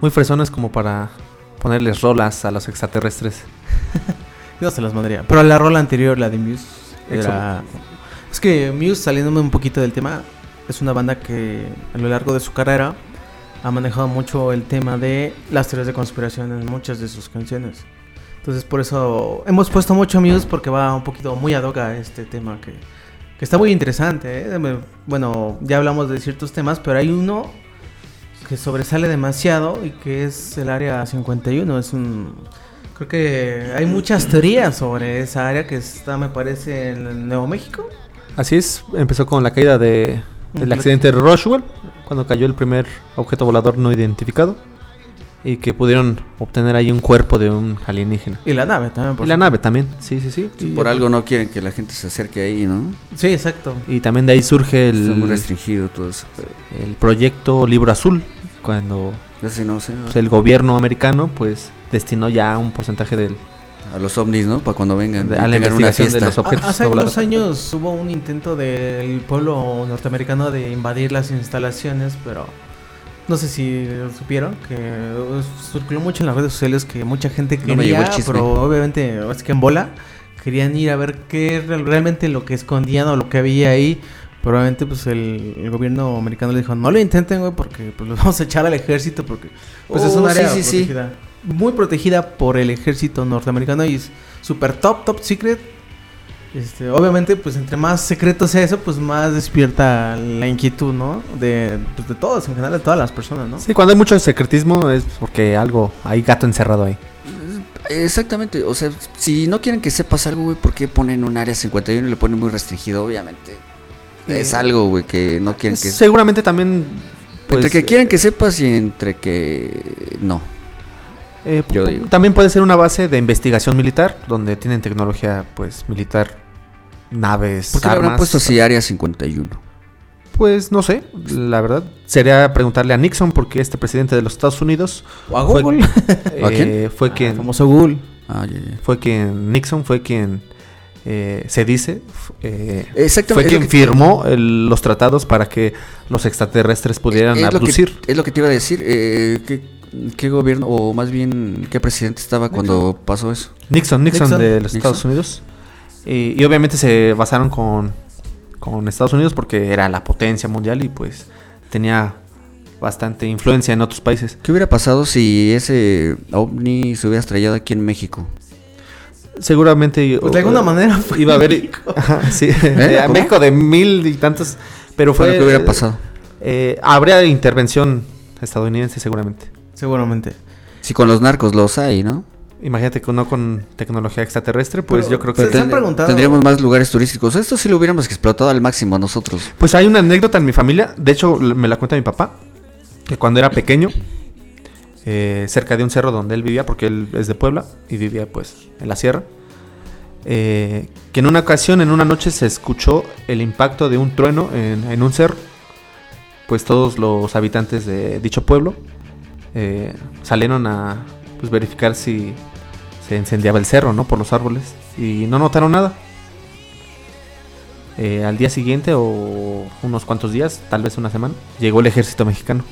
Muy fresones como para ponerles rolas a los extraterrestres. Yo se las mandaría. Pero la rola anterior, la de Muse, era... Es que Muse, saliéndome un poquito del tema, es una banda que a lo largo de su carrera ha manejado mucho el tema de las teorías de conspiración en muchas de sus canciones. Entonces por eso hemos puesto mucho Muse porque va un poquito muy ad hoc a este tema que, que está muy interesante. ¿eh? Bueno, ya hablamos de ciertos temas, pero hay uno que sobresale demasiado y que es el área 51. Es un... Creo que hay muchas teorías sobre esa área que está, me parece, en Nuevo México. Así es, empezó con la caída de, del Ujú. accidente de Roswell, cuando cayó el primer objeto volador no identificado. Y que pudieron obtener ahí un cuerpo de un alienígena. Y la nave también. por Y la nave también, sí, sí, sí. Y- Por algo no quieren que la gente se acerque ahí, ¿no? Sí, exacto. Y también de ahí surge Está muy el, restringido todo eso. el proyecto Libro Azul, cuando sí no pues, el gobierno americano pues destinó ya un porcentaje del, A los ovnis, ¿no? Para cuando vengan. De- a la una investigación de los objetos Hace voladores. unos años hubo un intento del pueblo norteamericano de invadir las instalaciones, pero no sé si supieron que uh, circuló mucho en las redes sociales que mucha gente No me llegó quería, pero obviamente es que en bola querían ir a ver qué realmente lo que escondían o lo que había ahí. Probablemente pues el, el gobierno americano le dijo, no lo intenten, güey, porque pues los vamos a echar al ejército porque pues es Oh, un área sí, sí, sí. protegida. Muy protegida por el ejército norteamericano y es super top, top secret. Este, obviamente, pues entre más secreto sea eso, pues más despierta la inquietud, ¿no? De, pues, de todos, en general, de todas las personas, ¿no? Sí, cuando hay mucho secretismo es porque algo, hay gato encerrado ahí. Exactamente. O sea, si no quieren que sepas algo, güey, ¿por qué ponen un área 51 y le ponen muy restringido? Obviamente. Es Eh, algo, güey, que no quieren que... Seguramente también... pues, entre que quieren que sepas y entre que... No. eh, yo pu- digo. También puede ser una base de investigación militar, donde tienen tecnología pues militar, naves, ¿Por qué le habrán armas. puesto así área 51? Pues no sé, la verdad. Sería preguntarle a Nixon, porque este presidente de los Estados Unidos O a fue, Google. eh, ¿A quién? fue Ah, quien... famoso Google. Ah. Fue quien... Nixon fue quien... eh, se dice... eh, Exactamente. fue es quien que- firmó el- los tratados para que los extraterrestres pudieran es lo, que, abducir. es lo que te iba a decir. eh, ¿qué, qué gobierno, o más bien, qué presidente estaba cuando pasó eso? Nixon, Nixon, Nixon. de los Nixon. Estados Unidos. Y, y obviamente se basaron con, con Estados Unidos porque era la potencia mundial y pues tenía bastante influencia en otros países. ¿Qué hubiera pasado si ese ovni se hubiera estrellado aquí en México? Seguramente Pues de alguna manera fue iba a haber México. Ajá, sí, ¿Eh? México de mil y tantos, pero fue Bueno, ¿Qué hubiera pasado? eh, habría intervención estadounidense seguramente. Seguramente. Si con los narcos los hay, ¿no? Imagínate que uno con tecnología extraterrestre, pues Pero yo creo que se- se han Ten- preguntado- Tendríamos más lugares turísticos. Esto sí lo hubiéramos explotado al máximo nosotros. Pues hay una anécdota en mi familia, de hecho me la cuenta mi papá, que cuando era pequeño, eh, cerca de un cerro donde él vivía, porque él es de Puebla y vivía pues en la sierra, eh, que en una ocasión, en una noche, se escuchó el impacto de un trueno en, un cerro. Pues todos los habitantes de dicho pueblo eh, salieron a pues, verificar si se incendiaba el cerro, ¿no? Por los árboles. Y no notaron nada. Al día siguiente o unos cuantos días, tal vez una semana, llegó el ejército mexicano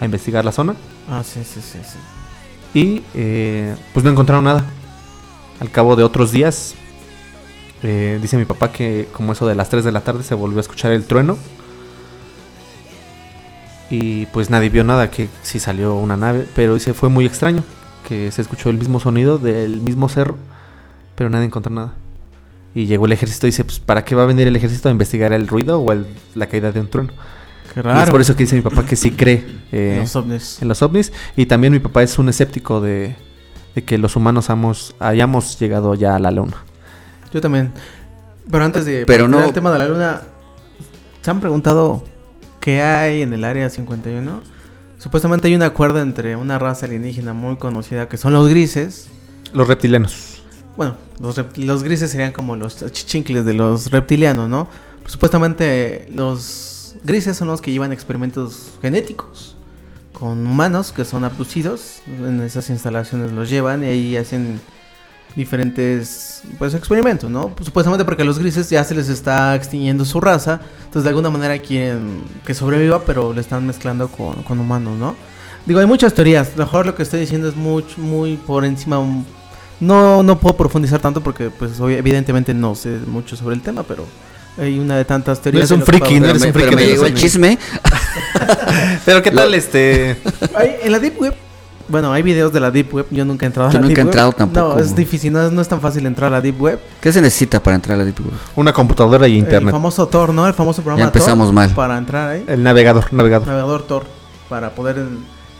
a investigar la zona Ah, sí, sí, sí, sí. y eh, pues no encontraron nada. Al cabo de otros días, eh, dice mi papá que como eso de las 3 de la tarde se volvió a escuchar el trueno. Y pues nadie vio nada, que si salió una nave, pero dice fue muy extraño, que se escuchó el mismo sonido del mismo cerro, pero nadie encontró nada. Y llegó el ejército y dice, pues ¿para qué va a venir el ejército a investigar el ruido o el- la caída de un trueno? Raro. es por eso que dice mi papá que sí cree eh, Los ovnis. en los ovnis. Y también mi papá es un escéptico de, de que los humanos hamos- hayamos llegado ya a la luna. Yo también. Pero antes de Pero no- al tema de la luna, ¿se han preguntado qué hay en el área 51? Supuestamente hay un acuerdo entre una raza alienígena muy conocida que son los grises. Los reptilianos. Bueno, los, los grises serían como los chichincles de los reptilianos, ¿no? Supuestamente los grises son los que llevan experimentos genéticos con humanos que son abducidos. En esas instalaciones los llevan y ahí hacen diferentes pues experimentos, ¿no? Pues, supuestamente porque a los grises ya se les está extinguiendo su raza, entonces de alguna manera quieren que sobreviva, pero le están mezclando con, con humanos, ¿no? Digo, hay muchas teorías, a lo mejor lo que estoy diciendo es muy, muy por encima, no, no puedo profundizar tanto porque pues evidentemente no sé mucho sobre el tema, pero hay una de tantas teorías. eres un de lo que friki, no eres un pero friki me de llegó el chisme. Pero qué tal este... Hay- en la Deep Web, bueno, hay videos de la Deep Web. Yo nunca he entrado a Yo la nunca Deep he entrado Web. tampoco. No, es difícil, no es, no es tan fácil entrar a la Deep Web. ¿Qué se necesita para entrar a la Deep Web? Una computadora y El internet. famoso Tor, ¿no? El famoso programa Ya empezamos Tor. mal. Para entrar ahí. El navegador, navegador. Navegador Tor. Para poder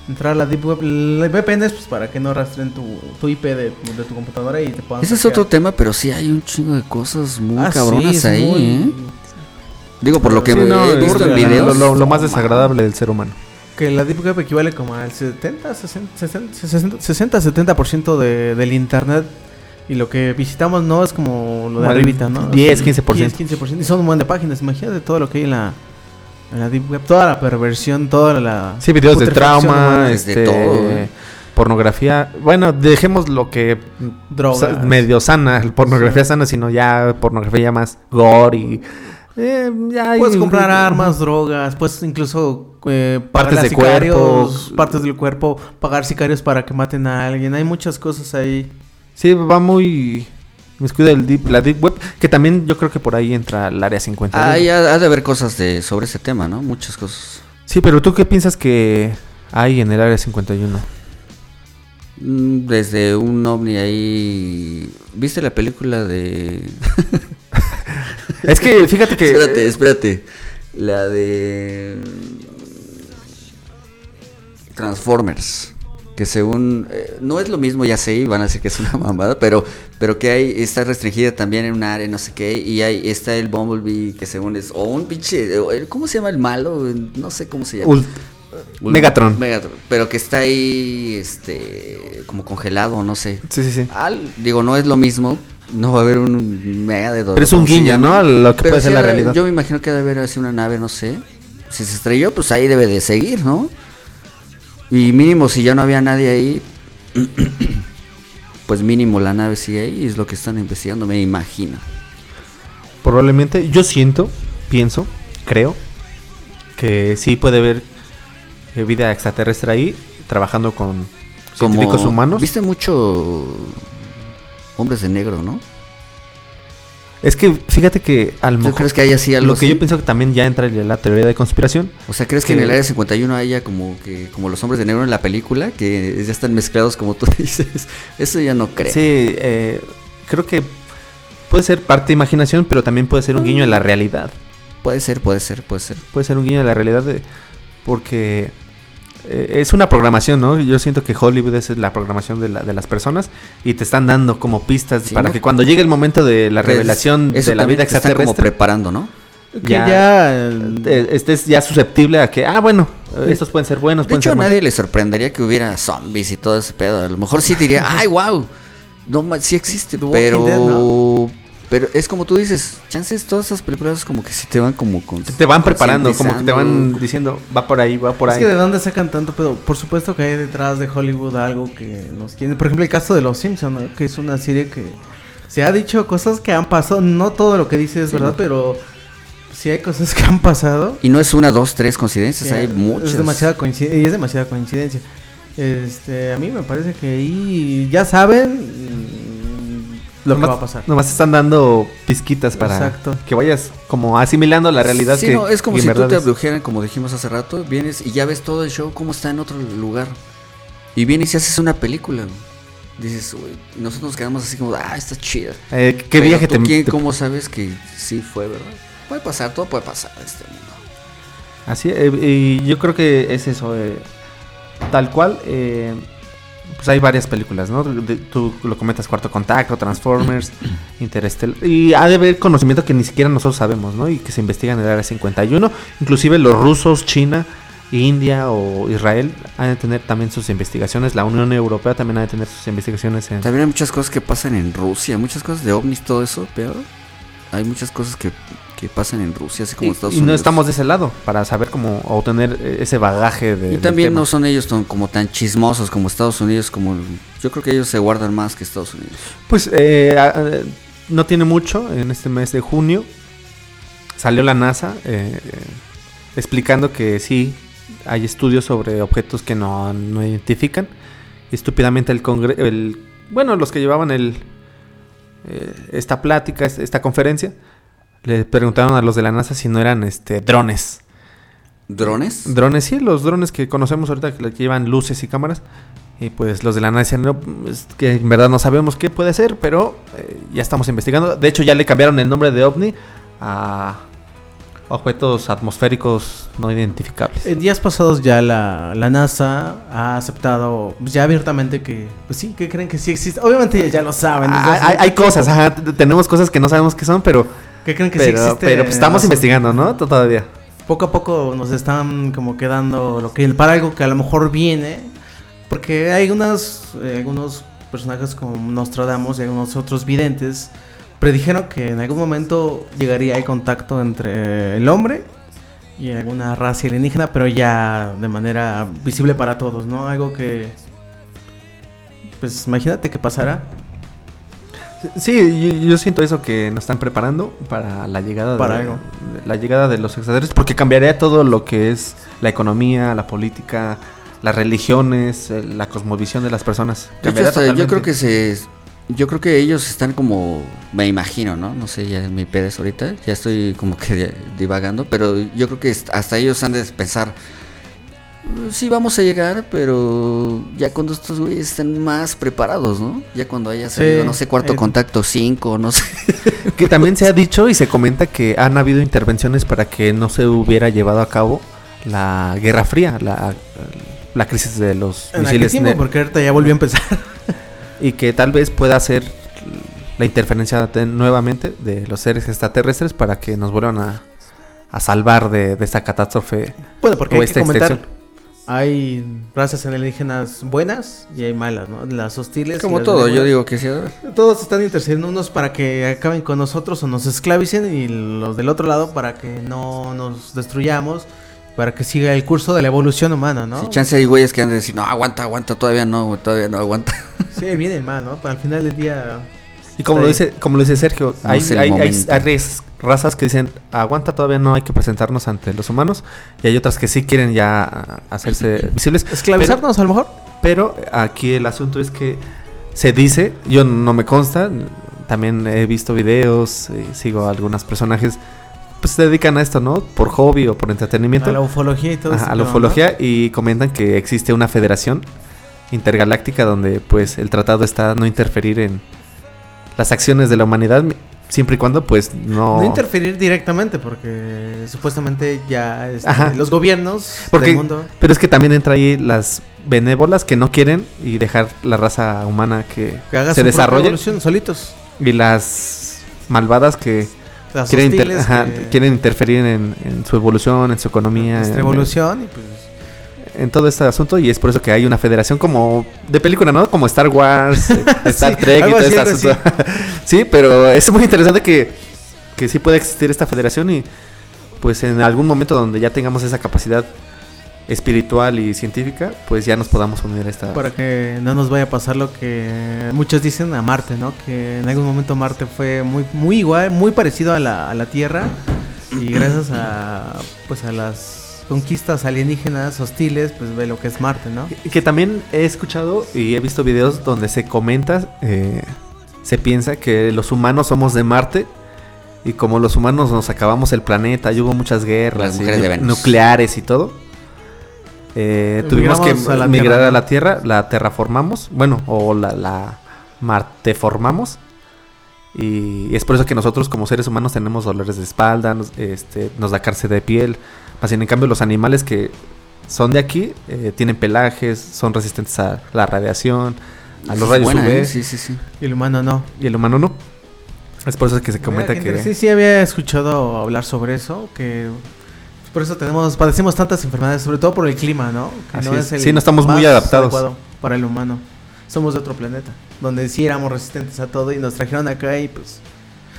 entrar a la Deep Web. El VPN es pues, para que no rastren tu, tu IP de, de tu computadora y te puedan. Ese es hackear. otro tema, pero sí hay un chingo de cosas muy Ah, sí, cabronas es ahí, muy- ¿eh? Digo, por lo que Sí, no, he visto en lo- videos. Lo, lo más desagradable del ser humano. Que la Deep Web equivale como al 70, 60, 60, 60 70% de, del internet. Y lo que visitamos no es como lo de el arribita, ¿no? 10, 15%. 10, 15%. Y son un montón de páginas. Imagínate todo lo que hay en la, la Deep Web. Toda la perversión, toda la. Sí, videos de trauma, humana, es de este, todo, ¿eh? pornografía. Bueno, dejemos lo que drogas. sa- medio sana, pornografía sana, sino ya pornografía ya más gore y eh, ya hay- Puedes comprar armas, drogas, puedes incluso eh, pagar Partes de sicarios, cuerpo. partes del cuerpo, pagar sicarios para que maten a alguien. Hay muchas cosas ahí. Sí, va muy me descuida el deep, la deep web, que también yo creo que por ahí entra el área 50. Ahí ha, ha de haber cosas de, sobre ese tema, ¿no? Muchas cosas. Sí, pero tú qué piensas que hay en el área 51? Mm, Desde un ovni ahí. ¿Viste la película de.? Es que fíjate que espérate, espérate. La de. Transformers. Que según. eh, no es lo mismo, ya sé, van a decir que es una mamada, pero, pero que hay. Está restringida también en un área, no sé qué. Y hay, está el Bumblebee, que según es. O un pinche. ¿Cómo se llama el malo? No sé cómo se llama. Megatron. Megatron. Pero que está ahí. Este. Como congelado, no sé. Sí, sí, sí. Al- digo, no es lo mismo. No va a haber un mega de Pero es un guiño, ¿no? Lo que Pero puede ser la realidad. Yo me imagino que debe haber así una nave, no sé. Si se estrelló, pues ahí debe de seguir, ¿no? Y mínimo, si ya no había nadie ahí, pues mínimo la nave sigue ahí. y Es lo que están investigando, me imagino. Probablemente, yo siento, pienso, creo que sí puede haber eh, vida extraterrestre ahí, trabajando con científicos humanos. Viste mucho hombres de negro, ¿no? Es que fíjate que al ¿Tú mejor crees que hay así algo lo que así? yo pienso que también ya entra en la teoría de conspiración. O sea, ¿crees que en el área 51 haya como que como los hombres de negro en la película que ya están mezclados como tú dices? Eso ya no creo. Sí, eh, creo que puede ser parte de imaginación, pero también puede ser un guiño a la realidad. Puede ser, puede ser, puede ser. Puede ser un guiño a la realidad de- porque eh, es una programación, ¿no? Yo siento que Hollywood es la programación de, la- de las personas y te están dando como pistas Sí, para ¿no? que cuando llegue el momento de la Pues, revelación eso de la vida te están como extraterrestre, preparando, ¿no? Que Ya, eh, estés ya susceptible a que, ah, bueno, estos pueden ser buenos, De pueden hecho, a nadie le sorprendería que hubiera zombies y todo ese pedo. A lo mejor sí diría, ay, wow. No, sí existe, pero... Pero es como tú dices, chances todas esas películas como que sí te van como con... Te van preparando, como que te van diciendo, va por ahí, va por Es ahí. que de dónde sacan tanto pedo. Por supuesto que hay detrás de Hollywood algo que nos quiere. Por ejemplo, el caso de Los Simpsons, ¿no? que es una serie que se ha dicho cosas que han pasado. No todo lo que dice es Sí, verdad, no. pero sí hay cosas que han pasado. Y no es una, dos, tres coincidencias, hay muchas. Es demasiada coincidencia. Y es demasiada coincidencia. Este, a mí me parece que ahí ya saben lo que Nomás- va a pasar. Nomás te están dando pizquitas para Exacto. que vayas como asimilando la realidad Sí, que no, es como que si tú te abdujeran, como dijimos hace rato, vienes y ya ves todo el show como está en otro lugar. Y vienes y haces una película. Dices, güey, y nosotros nos quedamos así como, ah, está chida. Eh, ¿Qué Pero viaje tú, te, quién- te- ¿Cómo sabes que sí fue, verdad? Puede pasar, todo puede pasar en este mundo. Así, eh, y yo creo que es eso. eh, tal cual, eh, pues hay varias películas, ¿no? De- tú lo comentas, Cuarto Contacto, Transformers, Interstellar. Y ha de haber conocimiento que ni siquiera nosotros sabemos, ¿no? Y que se investiga en el área 51. Inclusive los rusos, China, India o Israel han de tener también sus investigaciones. La Unión Europea también ha de tener sus investigaciones en... También hay muchas cosas que pasan en Rusia, muchas cosas de ovnis, todo eso, pero hay muchas cosas que que pasan en Rusia, así como Y, Estados y no Unidos. estamos de ese lado para saber cómo obtener eh, ese bagaje de. Y también tema. no son ellos tan- como tan chismosos como Estados Unidos, como yo creo que ellos se guardan más que Estados Unidos. Pues eh, no tiene mucho, en este mes de junio salió la NASA eh, eh, explicando que sí hay estudios sobre objetos que no, no identifican. Estúpidamente el congreso, bueno, los que llevaban el, eh, esta plática, es- esta conferencia, le preguntaron a los de la NASA si no eran este drones. ¿Drones? Drones, sí, los drones que conocemos ahorita que llevan luces y cámaras. Y pues los de la NASA decían, no, es que en verdad no sabemos qué puede ser, pero eh, ya estamos investigando. De hecho, ya le cambiaron el nombre de OVNI a objetos atmosféricos no identificables. En días pasados ya la, la NASA ha aceptado pues, ya abiertamente que, pues sí, que creen que sí existe. Obviamente ya lo saben. Ah, hay, hay cosas, ajá, tenemos cosas que no sabemos qué son, pero, que creen que sí pero, existe. pero, pues, estamos investigando, ¿no? Todavía. Poco a poco nos están como quedando lo que para algo que a lo mejor viene. Porque hay unas, eh, algunos personajes como Nostradamus y algunos otros videntes predijeron que en algún momento llegaría el contacto entre el hombre y alguna raza alienígena, pero ya de manera visible para todos, ¿no? Algo que... Pues imagínate que pasará. Sí, yo, yo siento eso que nos están preparando para la llegada Para de algo. la llegada de los extraterrestres, porque cambiaría todo lo que es la economía, la política, las religiones, eh, la cosmovisión de las personas. Hecho, hasta yo creo que se yo creo que ellos están como me imagino, ¿no? No sé, ya es mi pedes ahorita, ya estoy como que di- divagando, pero yo creo que hasta ellos han de pensar "Mm, Sí, vamos a llegar, pero ya cuando estos güeyes estén más preparados, ¿no? Ya cuando haya salido, no sé, cuarto contacto 5, no sé. Que también se ha dicho y se comenta que han habido intervenciones para que no se hubiera llevado a cabo la Guerra Fría, la, la crisis de los En misiles tiempo, porque ahorita ya volvió a empezar. y que tal vez pueda ser la interferencia de- nuevamente de los seres extraterrestres para que nos vuelvan a, a salvar de, de esta catástrofe Bueno, porque o hay que esta comentar, extinción. Hay razas alienígenas buenas y hay malas, ¿no? Las hostiles. Como las todo, yo digo que sí. Todos están intercediendo unos para que acaben con nosotros o nos esclavicen y los del otro lado para que no nos destruyamos, para que siga el curso de la evolución humana, ¿no? Si chance hay güeyes que han de decir, no, aguanta, aguanta, todavía no, güey, todavía no aguanta. Sí, viene el mal, ¿no? Pero al final del día... Y como lo Sí. dice, como lo dice Sergio, No hay, hay- hay- hay razas que dicen, aguanta, todavía no hay que presentarnos ante los humanos. Y hay otras que sí quieren ya hacerse visibles. Esclavizarnos a lo mejor. Pero, pero aquí el asunto es que se dice, yo no me consta, también he visto videos, eh, sigo a algunos personajes, pues se dedican a esto, ¿no? Por hobby o por entretenimiento. A la ufología y todo Ajá, ese a la ufología y comentan que existe una federación intergaláctica donde pues el tratado está no interferir en las acciones de la humanidad siempre y cuando pues no, ¿no? Interferir directamente porque supuestamente ya este, los gobiernos Porque- del mundo... pero es que también entra ahí las benévolas que no quieren y dejar la raza humana que, Que haga se su desarrolle solitos. y las malvadas que Las quieren, inter- hostiles ajá, que- quieren interferir en, en su evolución, en su economía, nuestra en- evolución y pues en todo este asunto y es por eso que hay una federación como de película, ¿no? Como Star Wars, eh, Star Sí, Trek y todo este asunto. sí, pero es muy interesante que, que sí puede existir esta federación y pues en algún momento donde ya tengamos esa capacidad espiritual y científica, pues ya nos podamos unir a esta... Para que no nos vaya a pasar lo que muchos dicen a Marte, ¿no? Que en algún momento Marte fue muy, muy igual, muy parecido a la, a la Tierra. Y gracias a pues a las conquistas alienígenas hostiles, pues ve lo que es Marte, ¿no? Que- Que también he escuchado y he visto videos donde se comenta, eh, se piensa que los humanos somos de Marte y como los humanos nos acabamos el planeta y hubo muchas guerras y de nucleares y todo. eh, tuvimos que a la migrar Tierra, a la Tierra, la terraformamos, bueno, o la, la marteformamos. Y es por eso que nosotros como seres humanos tenemos dolores de espalda, nos, este, nos da cárcel de piel. Más bien, en cambio, los animales que son de aquí eh, tienen pelajes, son resistentes a la radiación, a los Es rayos buena, UV. ¿eh? Sí, sí, sí. Y el humano no. Y el humano no. Es por eso que se comenta Mira, que... Sí, sí, había escuchado hablar sobre eso, que por eso tenemos, padecemos tantas enfermedades, sobre todo por el clima, ¿no? Que Así es. Sí, no estamos muy adaptados. para el humano. Somos de otro planeta, donde sí éramos resistentes a todo y nos trajeron acá y pues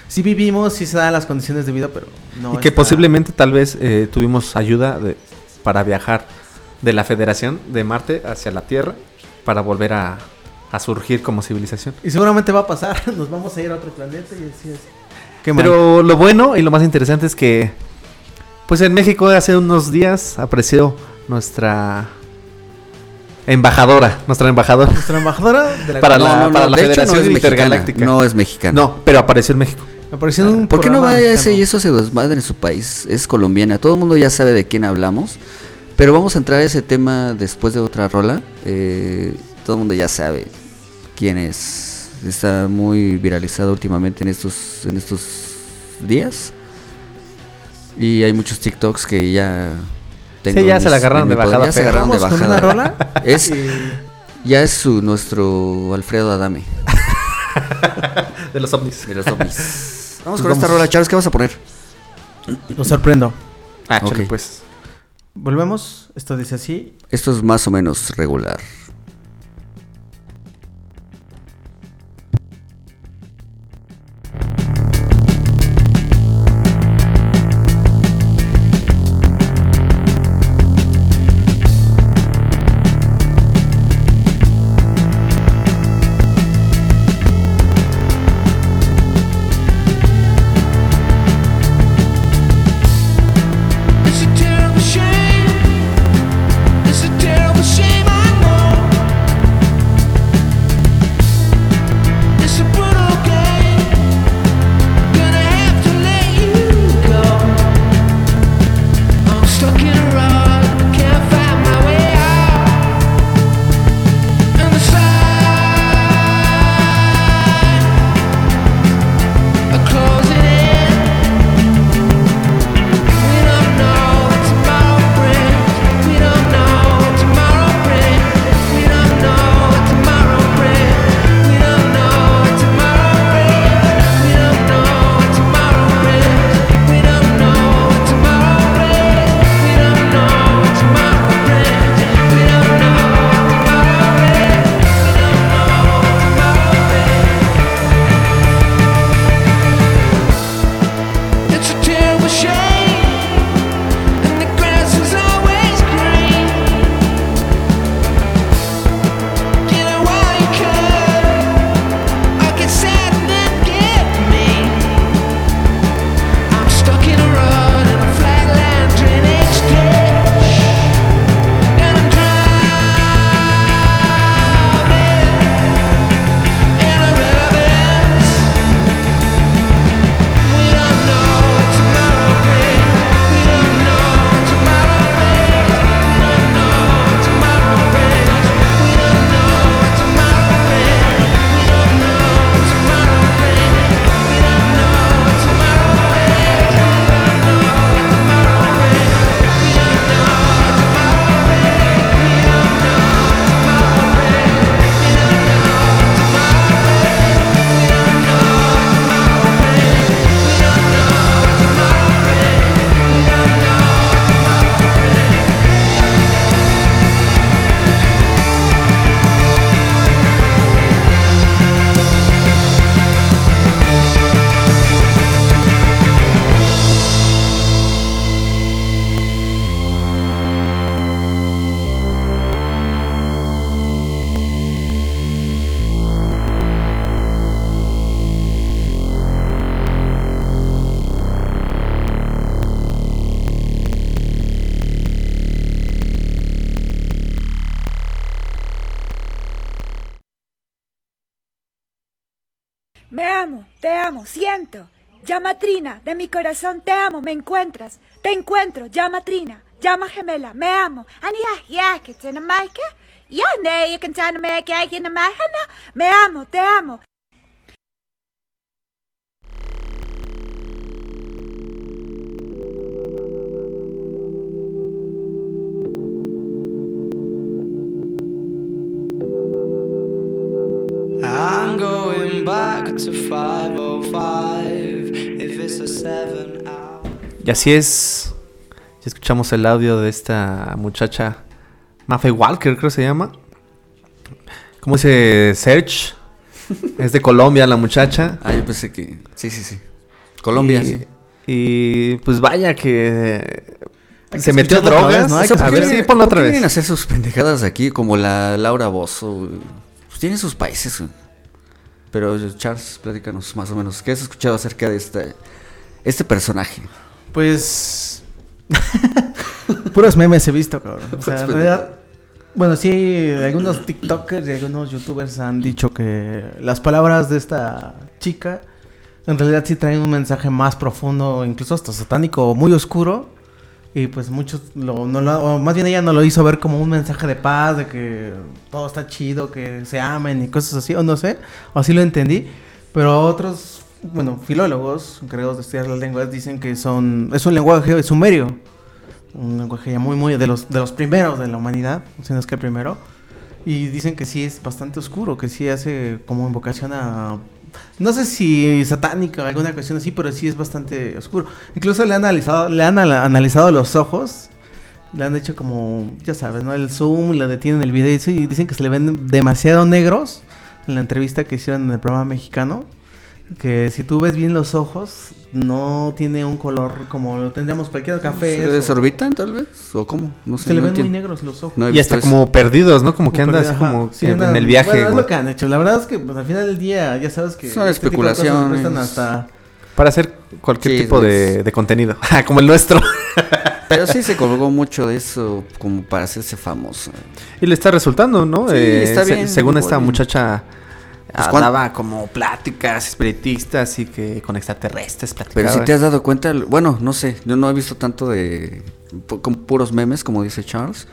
sí vivimos, sí se dan las condiciones de vida, pero no. y que está- posiblemente tal vez eh, tuvimos ayuda de, para viajar de la Federación de Marte hacia la Tierra para volver a, a surgir como civilización. Y seguramente va a pasar, nos vamos a ir a otro planeta y así es. Qué mal. Pero lo bueno y lo más interesante es que, pues en México hace unos días apareció nuestra embajadora, nuestra embajadora. Nuestra embajadora de la Para no, la- no, no, para la de hecho Federación mexicana, Intergaláctica. No es mexicana. No, pero apareció en México. Pareció un ¿Por qué no va ese y eso se desmadre en su país? Es colombiana. Todo el mundo ya sabe de quién hablamos. Pero vamos a entrar a ese tema después de otra rola. Eh, todo el mundo ya sabe quién es. Está muy viralizado últimamente en estos, en estos días. Y hay muchos TikToks que ya... tengo Sí, ya se la agarraron de bajada Ya se agarraron de Vamos con bajada. una rola. Es, ya es su, nuestro Alfredo Adame De los ovnis. de los ovnis. Vamos Pues con esta rola, Charles. ¿Qué vas a poner? Los sorprendo. Ah, Ok. chale, pues. Volvemos. Esto dice así. Esto es más o menos regular. Trina, de mi corazón te amo, me encuentras. Te encuentro, llama Trina, llama gemela, me amo. Me amo, te amo. I'm going back to 505 Y así es. Ya escuchamos el audio de esta muchacha. Mafe Walker, creo que se llama. ¿Cómo dice Serge? es de Colombia la muchacha. Ah, yo pensé que. Sí, sí, sí. Colombia, Y, sí. y, pues vaya que Hay se que metió drogas. vez, ¿no? O sea, a ¿por ver, qué sí, ponlo otra vez. hacer sus pendejadas aquí como la Laura Bozo? Pues tienen sus países. güey. Pero Charles, platícanos más o menos. ¿Qué has escuchado acerca de este, este personaje? Pues. Puros memes he visto, cabrón. O sea, en realidad. Bueno, sí, algunos TikTokers y algunos YouTubers han dicho que las palabras de esta chica en realidad sí traen un mensaje más profundo, incluso hasta satánico, muy oscuro. Y pues muchos, lo, no lo, o más bien ella no lo hizo ver como un mensaje de paz, de que todo está chido, que se amen y cosas así, o no sé, o así lo entendí. Pero otros, bueno, filólogos encargados de estudiar las lenguas dicen que son, es un lenguaje sumerio, un lenguaje ya muy, muy de los, de los primeros de la humanidad, si no es que primero. Y dicen que sí es bastante oscuro, que sí hace como invocación a... No sé si satánica o alguna cuestión así, pero sí es bastante oscuro. Incluso le han analizado, le han analizado los ojos. Le han hecho como, ya sabes, ¿no? El zoom, le detienen el video y dicen que se le ven demasiado negros en la entrevista que hicieron en el programa mexicano. Que si tú ves bien los ojos, no tiene un color como lo tendríamos cualquier café. ¿Se o- desorbitan tal vez? ¿O cómo? No sé. se le no ven muy negros los ojos. No Y hasta eso. como perdidos, ¿no? Como que Como anda perdida, así como Sí, en, el viaje, Bueno, es lo que han hecho. La verdad es que pues, al final del día ya sabes que Son este tipo de cosas especulaciones. prestan hasta Para hacer cualquier Sí, tipo de, de contenido. como el nuestro. Pero sí se colgó mucho de eso como para hacerse famoso. Y le está resultando, ¿no? Sí, está se- bien, según esta bien. muchacha Pues, ah, ¿cuán- daba como pláticas espiritistas y que con extraterrestres platicaba. Pero si te has dado cuenta, bueno, no sé, yo no he visto tanto de con puros memes, como dice Charles.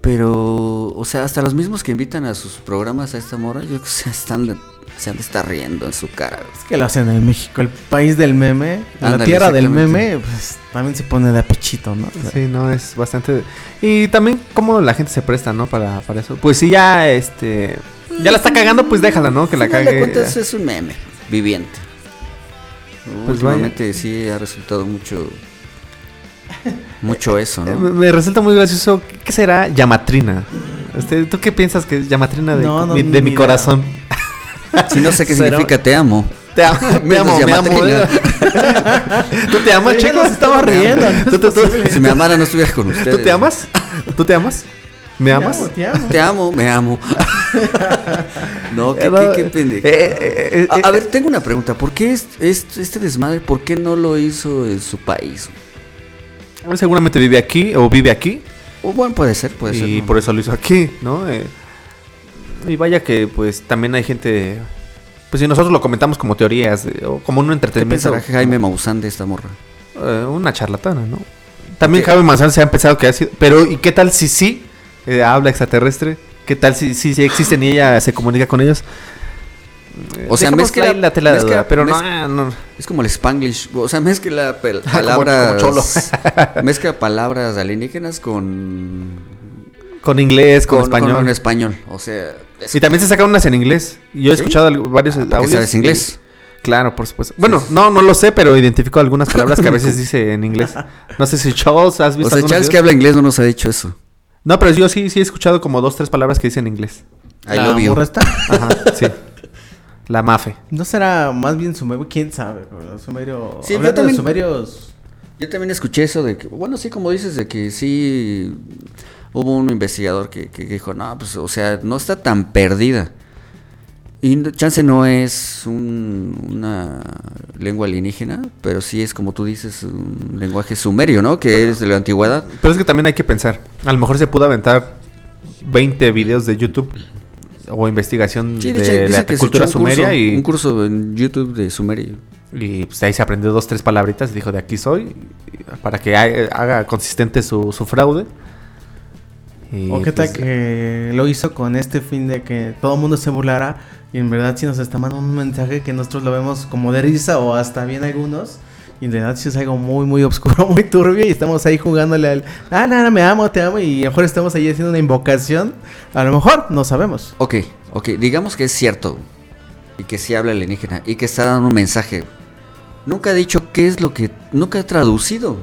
Pero, o sea, hasta los mismos que invitan a sus programas a esta mora, yo creo que se están se han de estar riendo en su cara. Es que lo hacen en México, el país del meme, la tierra del meme, pues también se pone de apechito, ¿no? O sea, Sí, no, es bastante... Y también cómo la gente se presta, ¿no? Para, para eso. Pues si ya, este... Ya la está cagando, pues déjala, ¿no? Que la de cague. cuentas es un meme viviente. Pues Últimamente sí ha resultado mucho mucho eso, ¿no? Me me resulta muy gracioso. ¿Qué será Yamatrina? Este, ¿Tú qué piensas que es Yamatrina de, No, no, mi, de corazón? Si no sé qué Será- significa te amo. Te amo, me amo, me amo. ¿Tú te amas, Ella chico? nos estaba riendo, ¿Tú, tú- tú- Si me amara no estuviera con ustedes. ¿Tú te amas? ¿Tú te amas? ¿Me te amas? amo, te amo. Te amo, me amo. no, qué, qué, qué pendejo. eh, eh, eh, a, a ver, tengo una pregunta. ¿Por qué es- es- este desmadre, por qué no lo hizo en su país? Él seguramente vive aquí o vive aquí O bueno, puede ser, puede ser. y ¿no? por eso lo hizo aquí, ¿no? Eh, y vaya que pues también hay gente, pues si nosotros lo comentamos como teorías o como un ¿Qué entretenimiento, pensará Jaime Maussan de esta morra? eh, una charlatana, ¿no? También ¿Qué? Jaime Manzán se ha empezado que ha sido, pero ¿y qué tal si sí eh, habla extraterrestre? ¿Qué tal si si, existen y ella se comunica con ellos? O sea, mezcla- la tela de duda, pero no, ah, no. Es como el Spanglish. O sea, mezcla Como- palabras. como cholo. mezcla palabras alienígenas con. Con inglés, con, con español. con español. O sea. es- Y también se sacan unas en inglés. Yo he ¿Sí? escuchado varios Ah, porque audios. sabes inglés. claro, por supuesto. Bueno, no, no lo sé, pero identifico algunas palabras que a veces dice en inglés. No sé si Charles has O visto sea, algunos Charles que habla inglés no nos ha dicho eso. No, pero yo sí, sí he escuchado como dos, tres palabras que dicen en inglés. I La love you. morra está- Ajá, sí. La mafe. No será más bien sumerio, quién sabe, pero los sumerios. Sí, yo hablando de también- sumerios. Yo también escuché eso de que, bueno, sí, como dices, de que sí hubo un investigador que, que dijo, no, pues, o sea, no está tan perdida. Y chance no es un- una lengua alienígena, pero sí es, como tú dices, un lenguaje sumerio, ¿no? Que es de la antigüedad. Pero es que también hay que pensar. A lo mejor se pudo aventar 20 videos de YouTube o investigación Sí, de, la cultura sumeria curso, y, Un curso en YouTube de sumerio. y pues ahí se aprendió dos, tres palabritas y dijo de aquí soy para que ha- haga consistente su, su fraude. Y, ¿O qué tal pues, que lo hizo con este fin de que todo el mundo se burlara y en verdad sí nos está mandando un mensaje que nosotros lo vemos como de risa o hasta bien algunos y en realidad sí es algo muy muy oscuro, muy turbio y estamos ahí jugándole al ah, nada, me amo, te amo y a lo mejor estamos ahí haciendo una invocación, a lo mejor no sabemos. Ok, ok, digamos que es cierto y que sí habla alienígena y que está dando un mensaje. Nunca ha dicho qué es lo que. Nunca ha traducido.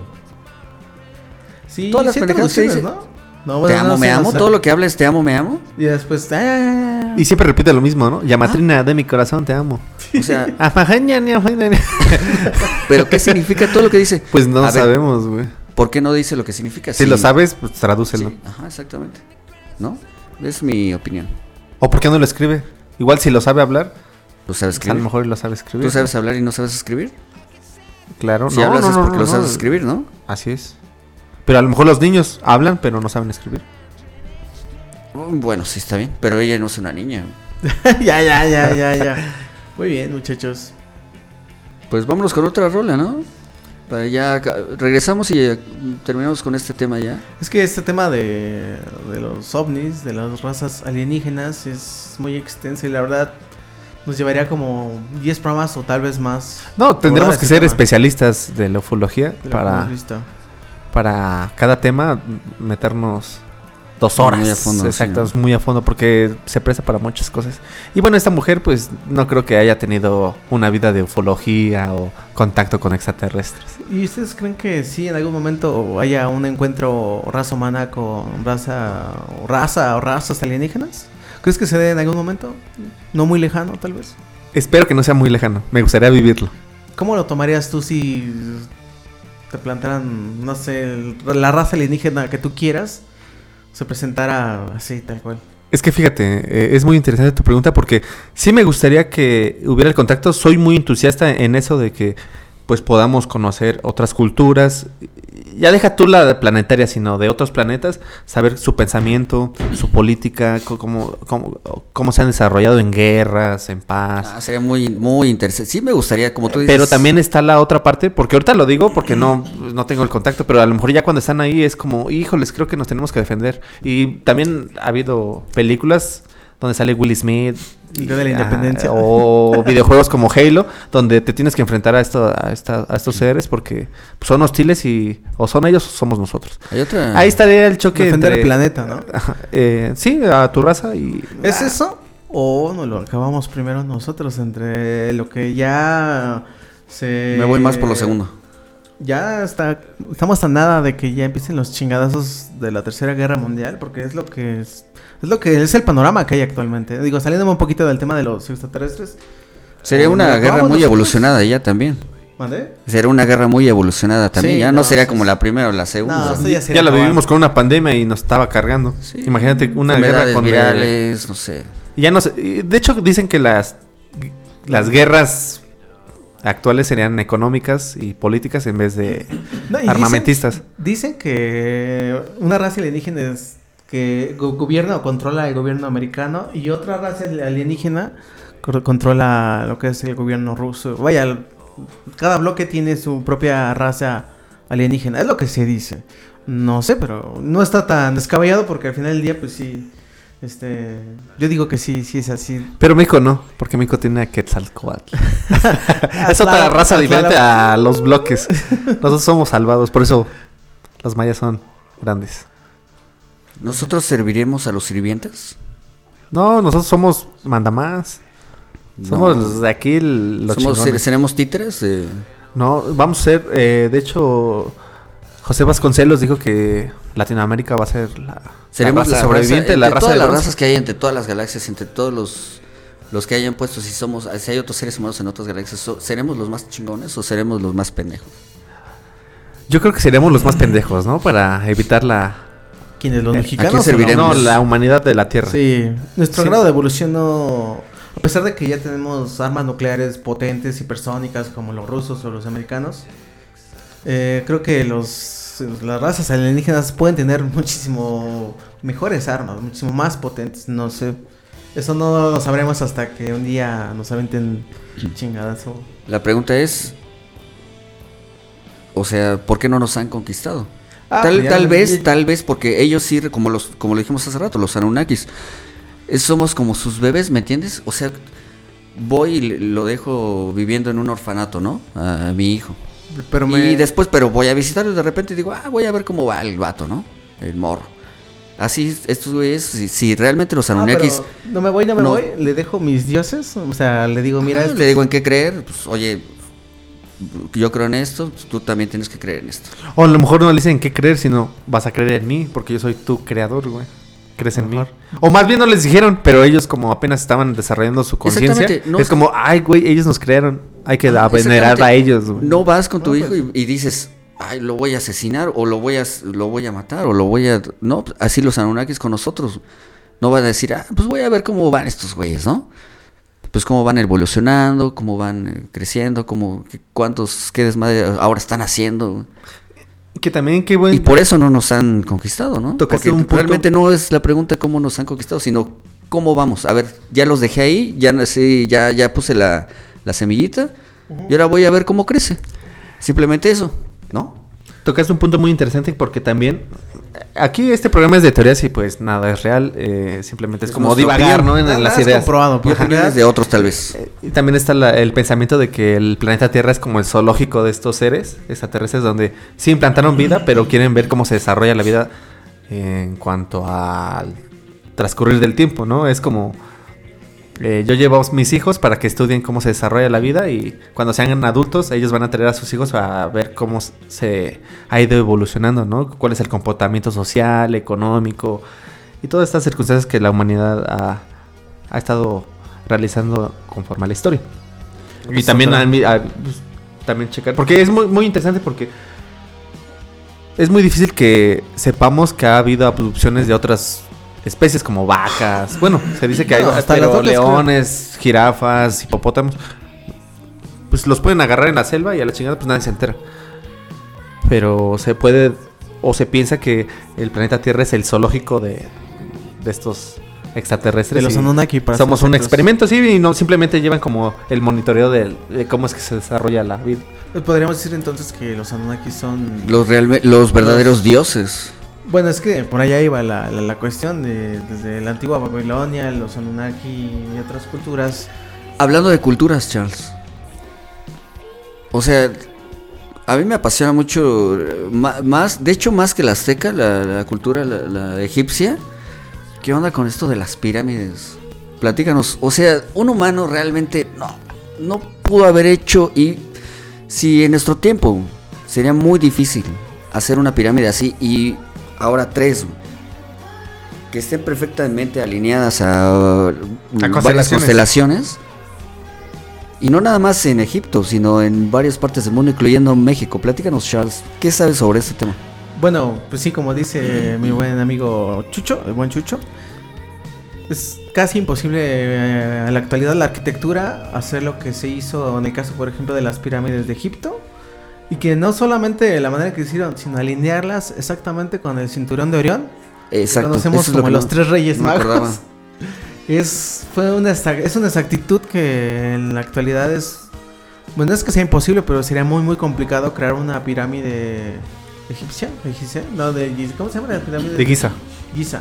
Sí, Todas las sí traducciones, dice. Te amo, no me amo. o sea, Todo lo que habla es te amo, me amo. Y después, ah, Y siempre repite lo mismo, ¿no? Yamatrina, de mi corazón, te amo. O sea, Afajaña, ni afajaña. pero ¿qué significa todo lo que dice? Pues no A sabemos, güey. ¿Por qué no dice lo que significa? Si Sí, lo sabes, pues tradúcelo. sí, Ajá, exactamente. ¿No? Es mi opinión. ¿O por qué no lo escribe? Igual si lo sabe hablar, ¿Tú sabes pues a lo escribir? mejor lo sabe escribir. ¿Tú sabes hablar y no sabes escribir? Claro, Si no, hablas no, es no, porque no, lo sabes no. escribir, ¿no? Así es. Pero a lo mejor los niños hablan, pero no saben escribir. Mm, Bueno, sí está bien, pero ella no es una niña. ya, ya, ya, ya, ya. Muy bien, muchachos. Pues vámonos con otra rola, ¿no? Para ya regresamos y eh, terminamos con este tema ya. Es que este tema de, de los ovnis, de las razas alienígenas, es muy extenso y la verdad nos llevaría como 10 programas o tal vez más. No, tendremos que ser tema especialistas de la ufología de para. Para cada tema meternos dos horas. Muy a fondo, Exacto, sí. muy a fondo porque se presta para muchas cosas. Y bueno, esta mujer pues no creo que haya tenido una vida de ufología o contacto con extraterrestres. ¿Y ustedes creen que sí en algún momento haya un encuentro raza humana con raza o raza o razas alienígenas? ¿Crees que se dé en algún momento? No muy lejano, tal vez. Espero que no sea muy lejano, me gustaría vivirlo. ¿Cómo lo tomarías tú si te plantaran, no sé, la raza alienígena que tú quieras se presentara así, tal cual? Es que fíjate, eh, es muy interesante tu pregunta porque sí me gustaría que hubiera el contacto. Soy muy entusiasta en eso de que pues podamos conocer otras culturas. Ya deja tú la planetaria, sino de otros planetas, saber su pensamiento, su política, cómo, cómo, cómo se han desarrollado en guerras, en paz. Ah, sería muy, muy interesante. Sí me gustaría, como tú dices. Pero también está la otra parte, porque ahorita lo digo porque no, no tengo el contacto, pero a lo mejor ya cuando están ahí es como, híjoles, creo que nos tenemos que defender. Y también ha habido películas donde sale Will Smith. Día de la ah, Independencia. o videojuegos como Halo, donde te tienes que enfrentar a, esto, a, esta- a estos seres porque son hostiles y o son ellos o somos nosotros. Hay otra. Ahí estaría el choque Defender entre... el planeta, ¿no? Eh, sí, a tu raza y... ¿Es eso? ¿O no lo acabamos primero nosotros entre lo que ya se... Me voy más por lo segundo. Ya está, estamos a nada de que ya empiecen los chingadazos de la Tercera Guerra Mundial, porque es lo que es, es lo que es el panorama que hay actualmente. Digo, saliéndome un poquito del tema de los extraterrestres. Sería ¿O una guerra muy evolucionada ya también. ¿Mande? Sería una guerra muy evolucionada también. Sí, ya no, no, sería sí, como la primera o la segunda. No, ya acabar. vivimos con una pandemia y nos estaba cargando. Sí. Imagínate una guerra con... virales, no sé. Ya no sé, de hecho dicen que las, las guerras actuales serían económicas y políticas en vez de No, y dicen- armamentistas. Dicen que una raza alienígena es que go- gobierna o controla el gobierno americano y otra raza alienígena co- controla lo que es el gobierno ruso. Vaya, cada bloque tiene su propia raza alienígena, es lo que se dice. No sé, pero no está tan descabellado porque al final del día, pues sí, este, yo digo que sí, sí es así. Pero México no, porque México tiene a Quetzalcoatl. es otra raza diferente a los bloques. Nosotros somos salvados, por eso los mayas son grandes. ¿Nosotros serviremos a los sirvientes? No, nosotros somos mandamás. Somos No. los de aquí los Somos, chingones. ¿Seremos títeres? de- No, vamos a ser, eh, de hecho, José Vasconcelos dijo que Latinoamérica va a ser la, Seremos la raza la sobreviviente, raza, la raza todas de las razas que hay entre todas las galaxias, entre todos los los que hayan puesto, si somos, si hay otros seres humanos en otras galaxias, so- ¿seremos los más chingones o seremos los más pendejos? Yo creo que seríamos los más pendejos, ¿no? Para evitar la, ¿Quiénes? ¿Los ¿A mexicanos? quién o serviremos? no, la humanidad de la Tierra. Sí, nuestro Sí. grado de evolución no... A pesar de que ya tenemos armas nucleares potentes, hipersónicas, como los rusos o los americanos, eh, creo que los, las razas alienígenas pueden tener muchísimo mejores armas, muchísimo más potentes, no sé. Eso no lo sabremos hasta que un día nos aventen chingadas o... La pregunta es, o sea, ¿por qué no nos han conquistado? Ah, tal, pues ya- tal vez, ya- tal vez porque ellos sí, como los, como lo dijimos hace rato, los Anunnakis, somos como sus bebés, ¿me entiendes? O sea, voy y lo dejo viviendo en un orfanato, ¿no? A, mi hijo. Pero me... Y después, pero voy a visitarlo y de repente digo, ah, voy a ver cómo va el vato, ¿no? El morro. Así, estos güeyes, si, si realmente los Ah, Anunnakis, no me voy, no me no. voy, le dejo mis dioses, o sea, le digo, mira, ah, esto- le digo en qué creer, pues oye, yo creo en esto, pues, tú también tienes que creer en esto. O a lo mejor no le dicen qué creer, sino vas a creer en mí, porque yo soy tu creador, güey. crees en mí. O más bien no les dijeron, pero ellos como apenas estaban desarrollando su conciencia, no es como, ay, güey, ellos nos crearon, hay que Ah, venerar a ellos. güey". No vas con tu No, hijo pues- y, y dices, ay, lo voy a asesinar, o lo voy a, lo voy a matar, o lo voy a. No, así los Anunnakis con nosotros. No van a decir, ah, pues voy a ver cómo van estos güeyes, ¿no? Pues cómo van evolucionando, cómo van eh, creciendo, cómo, cuántos, qué desmadre ahora están haciendo. Que también, qué buen... Y por eso no nos han conquistado, ¿no? Porque un punto- realmente no es la pregunta cómo nos han conquistado, sino cómo vamos. A ver, ya los dejé ahí, ya no sé, ya, ya puse la, la semillita, y ahora voy a ver cómo crece. Simplemente eso, ¿no? Tocaste un punto muy interesante porque también aquí este programa es de teorías y pues nada es real, eh, simplemente es, Es como divagar. ¿no? En, las ideas. comprobado, opiniones de otros tal vez. Eh, Y también está la- el pensamiento de que el planeta Tierra es como el zoológico de estos seres extraterrestres donde sí implantaron vida, pero quieren ver cómo se desarrolla la vida en cuanto al transcurrir del tiempo, ¿no? Es como eh, yo llevo a mis hijos para que estudien cómo se desarrolla la vida y cuando sean adultos ellos van a traer a sus hijos a ver cómo se ha ido evolucionando, ¿no? Cuál es el comportamiento social, económico y todas estas circunstancias que la humanidad ha, ha estado realizando conforme a la historia. Y también, mi- a- pues, también checar, porque es muy, muy interesante porque es muy difícil que sepamos que ha habido abducciones de otras especies como vacas. Bueno, se dice que hay No, hasta pero leones, jirafas, hipopótamos. Pues los pueden agarrar en la selva y a la chingada pues nadie se entera. Pero se puede o se piensa que el planeta Tierra es el zoológico de, de estos extraterrestres. De los Anunnaki, para Somos un experimento, sí, y no simplemente llevan como el monitoreo de, cómo es que se desarrolla la vida. Pues podríamos decir entonces que los Anunnaki son... Los, realme- los verdaderos dioses. Bueno, es que por allá iba la, la, la cuestión de desde la antigua Babilonia, los Anunnaki y otras culturas. Hablando de culturas, Charles. O sea, a mí me apasiona mucho, eh, más, de hecho más que la azteca, la, cultura, egipcia. ¿Qué onda con esto de las pirámides? Platícanos. O sea, un humano realmente no, no pudo haber hecho y si en nuestro tiempo sería muy difícil hacer una pirámide así y ahora tres que estén perfectamente alineadas a, varias constelaciones. constelaciones. Y no nada más en Egipto, sino en varias partes del mundo, incluyendo México. Platícanos, Charles, ¿qué sabes sobre este tema? Bueno, pues sí, como dice mi buen amigo Chucho, el buen Chucho, es casi imposible eh, en la actualidad la arquitectura hacer lo que se hizo en el caso, por ejemplo, de las pirámides de Egipto. Y que no solamente la manera que hicieron, sino alinearlas exactamente con el cinturón de Orión. Exacto. Conocemos eso es lo como que los tres reyes magos. Es, fue una, es una exactitud que en la actualidad es... Bueno, no es que sea imposible, pero sería muy, muy complicado crear una pirámide egipcia. egipcia no, de. ¿Cómo se llama la pirámide? De Giza. Giza.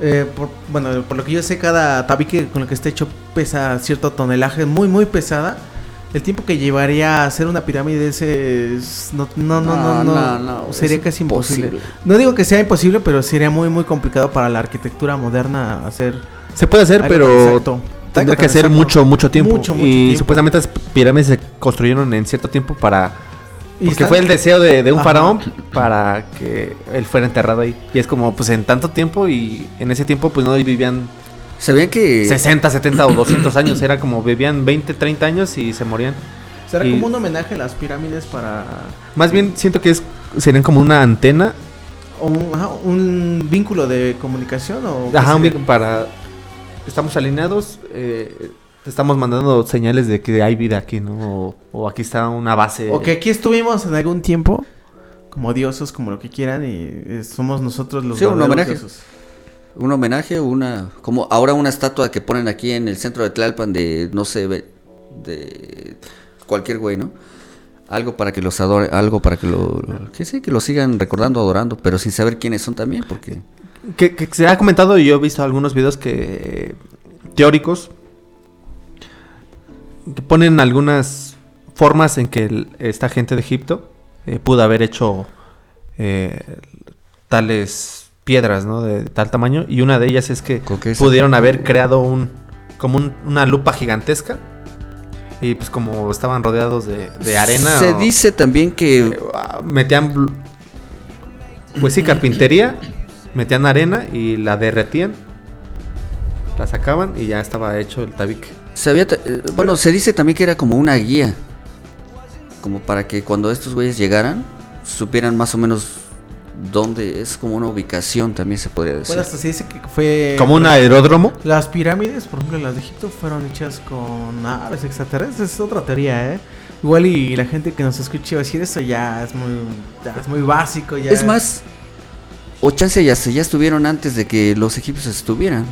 Eh, por- bueno, por lo que yo sé, cada tabique con el que esté hecho pesa cierto tonelaje, muy, muy pesada. El tiempo que llevaría a hacer una pirámide de ese es- no, no, no, no, no, no, no, sería es casi imposible. imposible. No digo que sea imposible, pero sería muy, muy complicado para la arquitectura moderna hacer. Se puede hacer, pero exacto. tendrá Algo que exacto. mucho, mucho tiempo. Mucho, mucho y tiempo. supuestamente las pirámides se construyeron en cierto tiempo para... Porque fue el deseo de, de un Ajá. faraón para que él fuera enterrado ahí. Y es como, pues en tanto tiempo y en ese tiempo pues no vivían ¿Sabían que 60, 70 o 200 años. Era como vivían 20, 30 años y se morían. Será y- como un homenaje a las pirámides para. Más bien siento que es serían como una antena. o un, ajá, un vínculo de comunicación o. Ajá, un para... Estamos alineados, eh, te estamos mandando señales de que hay vida aquí, ¿no? O, o aquí está una base. O que aquí estuvimos en algún tiempo. Como dioses, como lo que quieran, y eh, somos nosotros los Sí, un homenaje. dioses. Un homenaje, una como ahora una estatua que ponen aquí en el centro de Tlalpan de no sé de cualquier güey, ¿no? Algo para que los adore, algo para que lo que sí, que lo sigan recordando, adorando, pero sin saber quiénes son también, porque Que, que se ha comentado y yo he visto algunos videos que teóricos que ponen algunas formas en que el- esta gente de Egipto eh, pudo haber hecho eh, tales piedras, ¿no? De tal tamaño y una de ellas es que pudieron haber creado un como un- una lupa gigantesca y pues como estaban rodeados de, de arena Se o- dice también que ah, metían pues sí carpintería metían arena y la derretían, la sacaban y ya estaba hecho el tabique. Se había eh, bueno, se dice también que era como una guía. Como para que cuando estos güeyes llegaran, supieran más o menos dónde es como una ubicación, también se podría decir. Bueno, hasta se dice que fue... Como un aeródromo. Las pirámides, por ejemplo, las de Egipto fueron hechas con aves extraterrestres. Es otra teoría, ¿eh? Igual y la gente que nos escuche va a decir eso ya es muy, ya es muy básico. Ya Es más, o chance ya, se- ya estuvieron antes de que los egipcios estuvieran.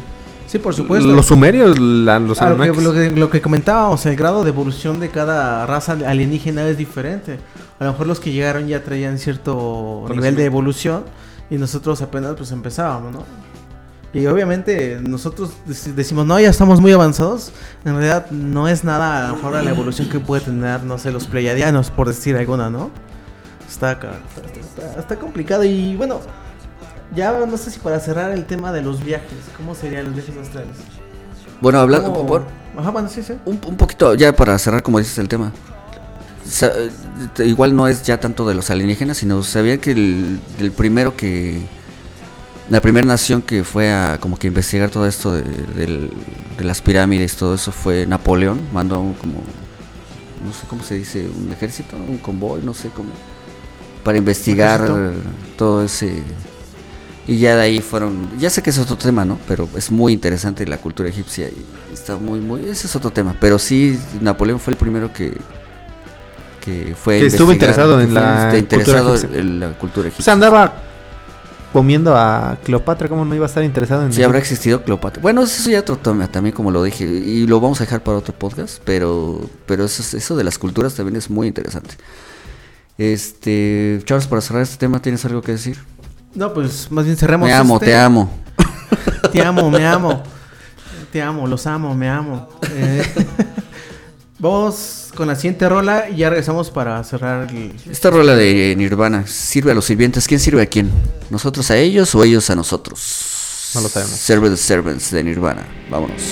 Sí, por supuesto. Los sumerios, la- los Ah, lo, que, Anunnakis. lo que- lo que comentábamos, el grado de evolución de cada raza alienígena es diferente. A lo mejor los que llegaron ya traían cierto nivel de evolución y nosotros apenas pues empezábamos, ¿no? Y obviamente nosotros dec- decimos, no, ya estamos muy avanzados. En realidad no es nada a lo mejor a la evolución que puede tener, no sé, los pleiadianos, por decir alguna, ¿no? Está, está, está- está complicado y bueno, ya no sé si para cerrar el tema de los viajes, ¿cómo serían los viajes astrales? Bueno, hablando... ¿Cómo- por- Ajá, bueno, sí, sí. un, un poquito, ya para cerrar, como dices, el tema. Sa- eh, igual no es ya tanto de los alienígenas, sino sabía que el, el primero que... La primera nación que fue a como que investigar todo esto de, las pirámides, todo eso fue Napoleón. Mandó a un como... No sé cómo se dice, un ejército, un convoy, no sé cómo... Para investigar todo ese... Y ya de ahí fueron, ya sé que es otro tema, ¿no? Pero es muy interesante la cultura egipcia y está muy, muy, ese es otro tema. Pero sí, Napoleón fue el primero que, que fue Que estuvo interesado en la este, cultura interesado egipcia. en la cultura egipcia. andaba comiendo a Cleopatra, ¿cómo no iba a estar interesado en Sí, habrá existido Cleopatra. Bueno, eso ya otro tema también, como lo dije, y lo vamos a dejar para otro podcast, pero, pero eso, es- eso de las culturas también es muy interesante. Este, Charles, para cerrar este tema, ¿tienes algo que decir? No, pues más bien cerremos. Me amo, este. te amo. Te amo, me amo. Te amo, los amo, me amo. Eh, vamos con la siguiente rola y ya regresamos para cerrar el... Esta rola de Nirvana sirve a los sirvientes. ¿Quién sirve a quién? ¿Nosotros a ellos o ellos a nosotros? No lo sabemos. Serve the Servants de Nirvana. Vámonos.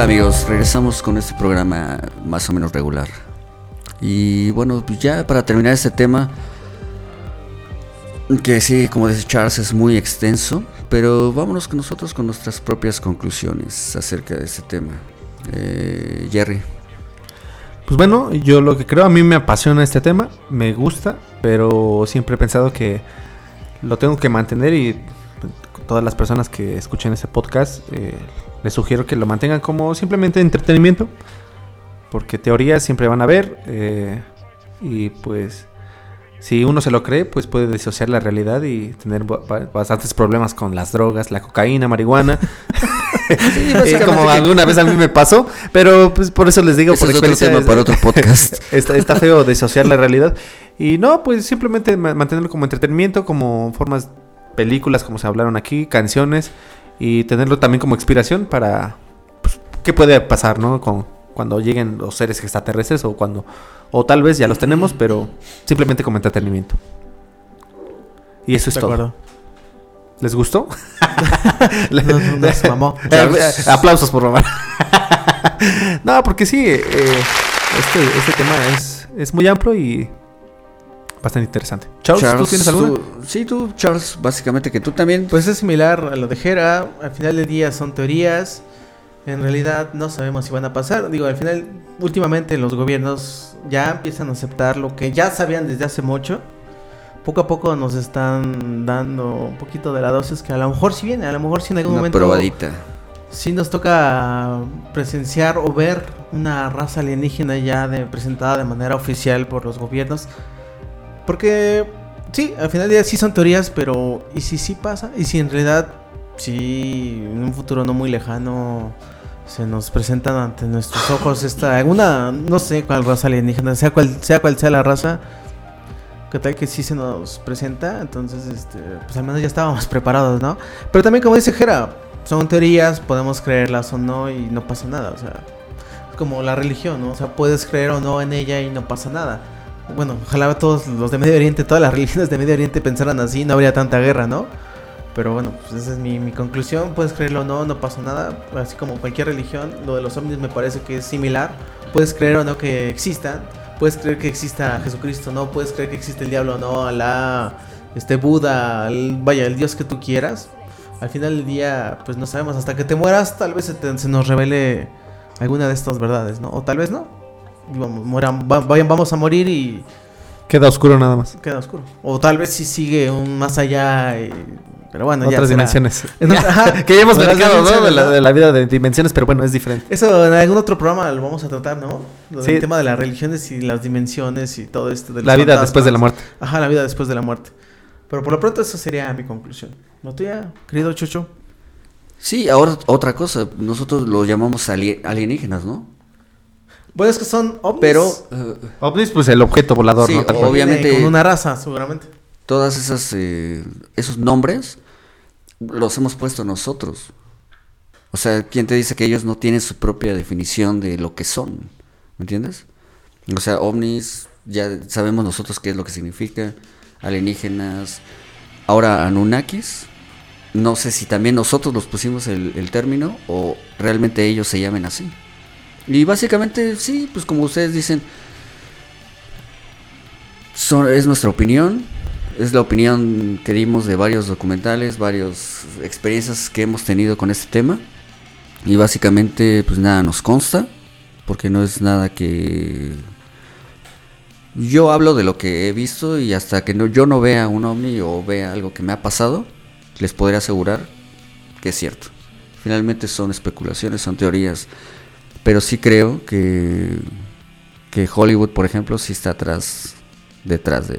Hola amigos, regresamos con este programa más o menos regular. Y bueno, pues ya para terminar este tema, que sí, como dice Charles, es muy extenso, pero vámonos con nosotros con nuestras propias conclusiones acerca de este tema. Eh, Jerry, Pues bueno, yo lo que creo, a mí me apasiona este tema, me gusta, pero siempre he pensado que lo tengo que mantener y todas las personas que escuchen este podcast, eh, les sugiero que lo mantengan como simplemente entretenimiento, porque teorías siempre van a haber eh, y pues si uno se lo cree, pues puede disociar la realidad y tener ba- ba- bastantes problemas con las drogas, la cocaína, marihuana. Eh, como alguna vez a mí me pasó, pero pues por eso les digo, por es otro tema es- para otro podcast. está, está feo disociar la realidad. Y no, pues simplemente ma- mantenerlo como entretenimiento, como formas, películas como se hablaron aquí, canciones, y tenerlo también como inspiración para pues, qué puede pasar, ¿no? Con, cuando lleguen los seres extraterrestres o cuando, o tal vez ya los tenemos, pero simplemente como entretenimiento. Y eso es De todo. acuerdo. ¿Les gustó? No, no, mamó. Aplausos por mamá. no, porque sí, eh, este, este tema es, es muy amplio y bastante interesante. Charles, ¿tú tienes alguna? tú- sí, tú, Charles, básicamente que tú también. Pues es similar a lo de Jera. Al final del día son teorías. En realidad no sabemos si van a pasar. Digo, al final, últimamente los gobiernos ya empiezan a aceptar lo que ya sabían desde hace mucho. Poco a poco nos están dando un poquito de la dosis que a lo mejor si viene, a lo mejor si en algún una momento probadita. sí nos toca presenciar o ver una raza alienígena ya de, presentada de manera oficial por los gobiernos. Porque sí, al final del día sí son teorías, pero ¿y si sí pasa? ¿Y si en realidad sí en un futuro no muy lejano se nos presentan ante nuestros ojos esta alguna no sé cuál raza alienígena, sea cual sea cual sea la raza? ¿Qué tal que sí se nos presenta? Entonces, este, pues al menos ya estábamos preparados, ¿no? Pero también como dice Jera, son teorías, podemos creerlas o no y no pasa nada, o sea, como la religión, ¿no? O sea, puedes creer o no en ella y no pasa nada. Bueno, ojalá todos los de Medio Oriente, todas las religiones de Medio Oriente pensaran así, no habría tanta guerra, ¿no? Pero bueno, pues esa es mi, mi conclusión, puedes creerlo o no, no pasa nada, así como cualquier religión, lo de los ovnis me parece que es similar, puedes creer o no que existan, puedes creer que exista Jesucristo, no, puedes creer que existe el diablo, no, Alá, este Buda, vaya, el Dios que tú quieras. Al final del día, pues no sabemos, hasta que te mueras, tal vez se, te- se nos revele alguna de estas verdades, ¿no? O tal vez no. Mueran- va- vayan, vamos a morir y Queda oscuro nada más. queda oscuro. O tal vez si sigue un más allá, y- pero bueno, ya Otras será. dimensiones. Ajá, que ya hemos platicado, ¿no? De la, de la vida de dimensiones, pero bueno, es diferente. Eso en algún otro programa lo vamos a tratar, ¿no? Lo del Sí. tema de las religiones y las dimensiones y todo esto. de La vida fantasmas. después de la muerte. Ajá, la vida después de la muerte. Pero por lo pronto esa sería mi conclusión. ¿No tuya, querido Chucho? Sí, ahora otra cosa, nosotros lo llamamos ali- alienígenas, ¿no? Bueno, es que son ovnis. Pero eh, OVNIs, pues el objeto volador, Sí, ¿no? Obviamente- Con una raza, seguramente. todas esas eh, esos nombres los hemos puesto nosotros. O sea, ¿quién te dice que ellos no tienen su propia definición de lo que son? ¿Me entiendes? O sea, ovnis, ya sabemos nosotros qué es lo que significa, alienígenas, ahora Anunnakis, no sé si también nosotros los pusimos el, el término o realmente ellos se llamen así. Y básicamente, sí, pues como ustedes dicen, son- es nuestra opinión, es la opinión que dimos de varios documentales, varias experiencias que hemos tenido con este tema. Y básicamente, pues nada nos consta, porque no es nada que... Yo hablo de lo que he visto y hasta que no, yo no vea un ovni o vea algo que me ha pasado, les podré asegurar que es cierto. Finalmente son especulaciones, son teorías, pero sí creo que, que Hollywood, por ejemplo, sí está atrás, detrás de,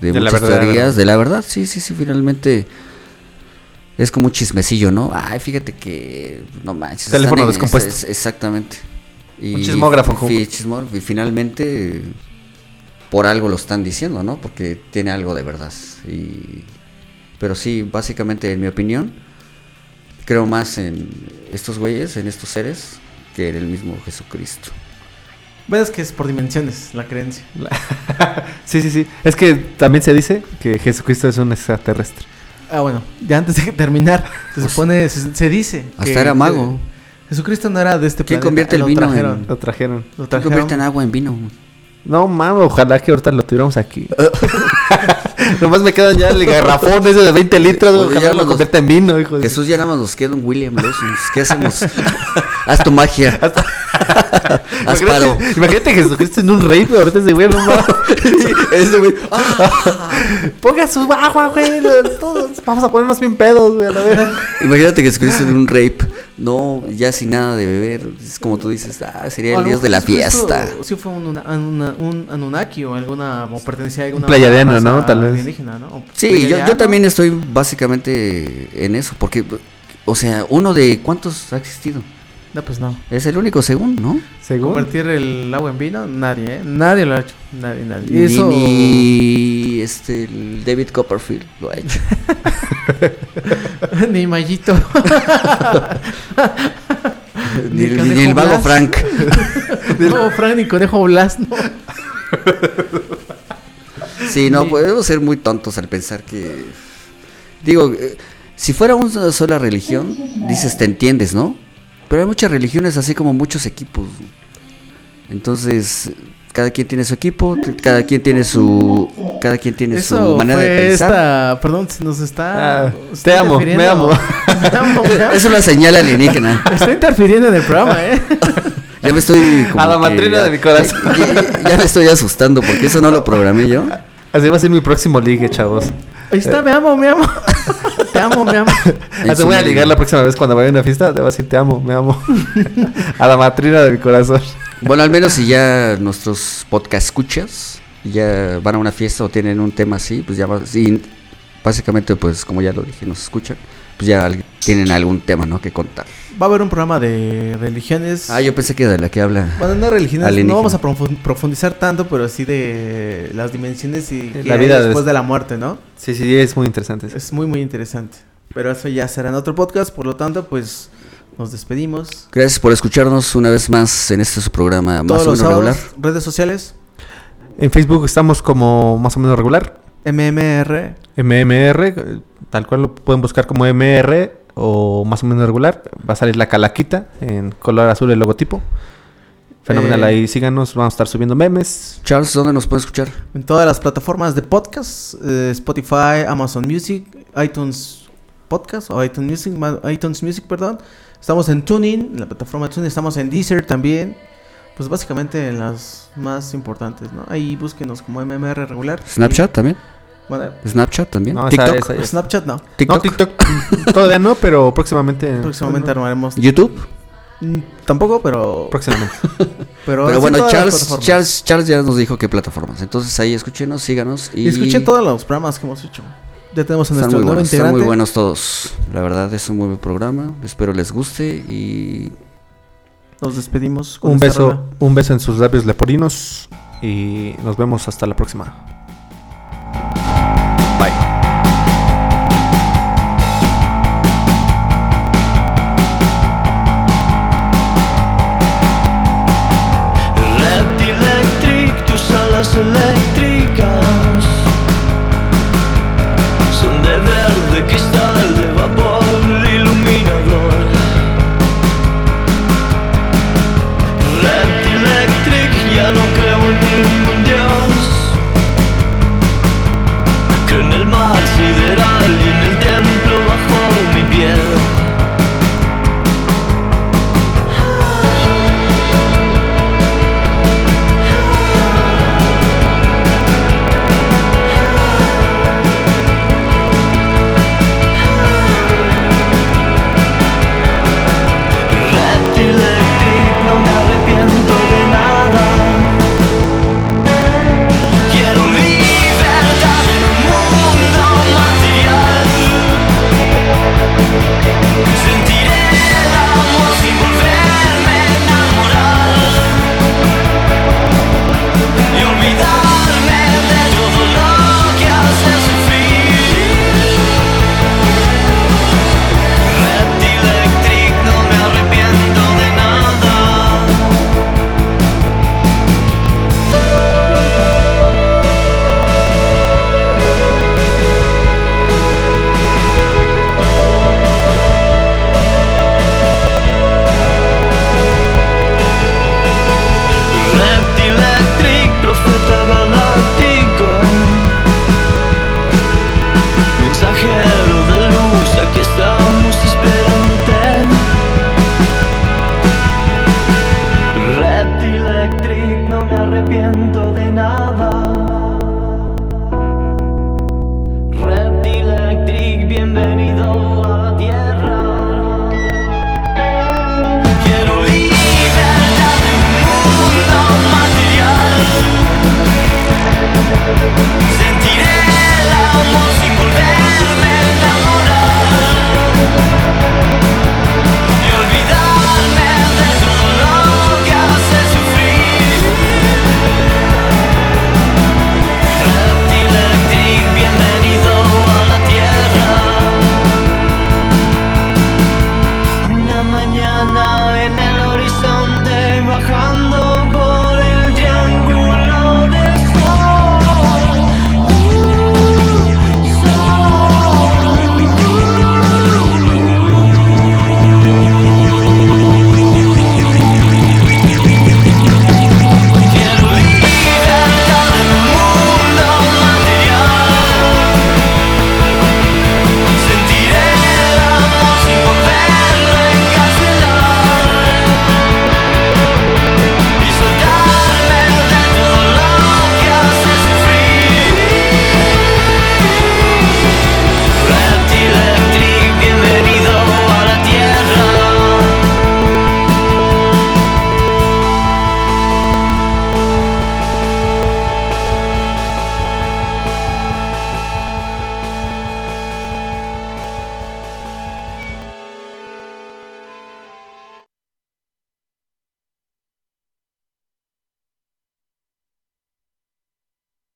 de, De la muchas verdad, teorías, de la verdad, sí, sí, sí, finalmente es como un chismecillo, ¿no? Ay, fíjate que no manches. Teléfono descompuesto. es- es- exactamente. Y, Un chismógrafo, como- fi- chismó- y finalmente por algo lo están diciendo, ¿no? Porque tiene algo de verdad. Y pero sí, básicamente en mi opinión creo más en estos güeyes, en estos seres que en el mismo Jesucristo. Ves que es por dimensiones la creencia. Sí, sí, sí. Es que también se dice que Jesucristo es un extraterrestre. Ah, bueno, ya antes de terminar, se supone, se, se dice. Hasta era mago. Jesucristo no era de este ¿Quién planeta. convierte el lo vino en- trajeron. Lo trajeron. Lo ¿Quién trajeron. convierte en agua en vino? No mames, ojalá que ahorita lo tuviéramos aquí. Nomás me quedan ya el garrafón ese de 20 litros, Oye, ojalá ya lo convierta en vino, hijo Jesús ya nada más nos queda un William Lawson. ¿Qué hacemos? Haz tu magia. Haz paro. Imagínate, imagínate Jesucristo en un rey, pero ahorita ese güey no mames. Ese güey. Ponga su agua, güey. Todos vamos a ponernos bien pedos, güey, a la vez. Imagínate que Jesucristo en un rape. No, ya sin nada de beber. Es como tú dices, ah, sería el dios de la fiesta. Sí fue un, una- una- un Anunnaki o alguna o pertenecía a alguna raza ¿no? Tal vez. ¿no? Sí, yo, yo también estoy básicamente en eso. Porque, o sea, uno de cuántos ha existido. No, pues no. Es el único según, ¿no? Según. Convertir el agua en vino, nadie, ¿eh? Nadie lo ha hecho. Nadie, nadie. Y Ni, eso. ni, este, el David Copperfield lo ha hecho. ni Mayito. ni, el el- ni Conejo el vago. Frank. Frank ni Conejo Blas, no. Sí, no, Ni- podemos ser muy tontos al pensar que. Digo, eh, si fuera una sola religión, dices, te entiendes, ¿no? Pero hay muchas religiones, así como muchos equipos. Entonces, cada quien tiene su equipo, cada quien tiene su. Cada quien tiene Eso su manera fue de pensar. esta. Perdón, nos está. Ah, te amo, me amo. Me amo. Es una señal alienígena. Está interfiriendo en el programa, ¿eh? Ya me estoy. como A la ya- de mi corazón. Ya, ya- ya me estoy asustando porque eso no lo programé yo. Así va a ser mi próximo ligue, chavos. Ahí está, me amo, me amo. Te amo, me amo. Ah, te voy a ligar la próxima vez cuando vaya a una fiesta. Te voy a decir te amo, me amo. a la matrina de mi corazón. Bueno, al menos si ya nuestros podcast escuchas ya van a una fiesta o tienen un tema así, pues ya va- sí, básicamente pues como ya lo dije, nos escuchan, pues ya tienen algún tema, ¿no? que contar. Va a haber un programa de religiones. Ah, yo pensé que de la que habla. Bueno, no religiones, Alienígena. no vamos a profu- profundizar tanto, pero sí de las dimensiones y La vida después des- de la muerte, ¿no? Sí, sí, es muy interesante. Es muy, muy interesante. Pero eso ya será en otro podcast, por lo tanto, pues nos despedimos. Gracias por escucharnos una vez más en este su programa más Todos o menos sábados, regular. redes sociales, En Facebook estamos como más o menos regular. MMR. MMR, tal cual lo pueden buscar como MR o más o menos regular. Va a salir la calaquita en color azul el logotipo. Fenomenal, Eh, ahí síganos, vamos a estar subiendo memes. Charles, ¿dónde nos puede escuchar? En todas las plataformas de podcast, eh, Spotify, Amazon Music, iTunes Podcast o iTunes Music, iTunes Music, perdón. Estamos en Tuning, en la plataforma Tuning, estamos en Deezer también. Pues básicamente en las más importantes, ¿no? Ahí búsquenos como MMR regular. Snapchat también. Bueno, Snapchat también. No, esa- TikTok. esa- Snapchat no. TikTok. No, TikTok. Todavía no, pero próximamente. Próximamente armaremos. YouTube. Mm, Tampoco, pero. Próximamente. Pero, bueno, Charles. Charles, Charles ya nos dijo qué plataformas. Entonces ahí escúchenos, síganos. Y, Y escuchen todos los programas que hemos hecho. Ya tenemos a Están nuestro muy, nuevo buenos, están muy buenos todos. La verdad es un muy buen programa. Espero les guste y Nos despedimos. con un beso, rola. un beso en sus labios leporinos. Y nos vemos hasta la próxima. guitarras eléctricas son de verde cristal.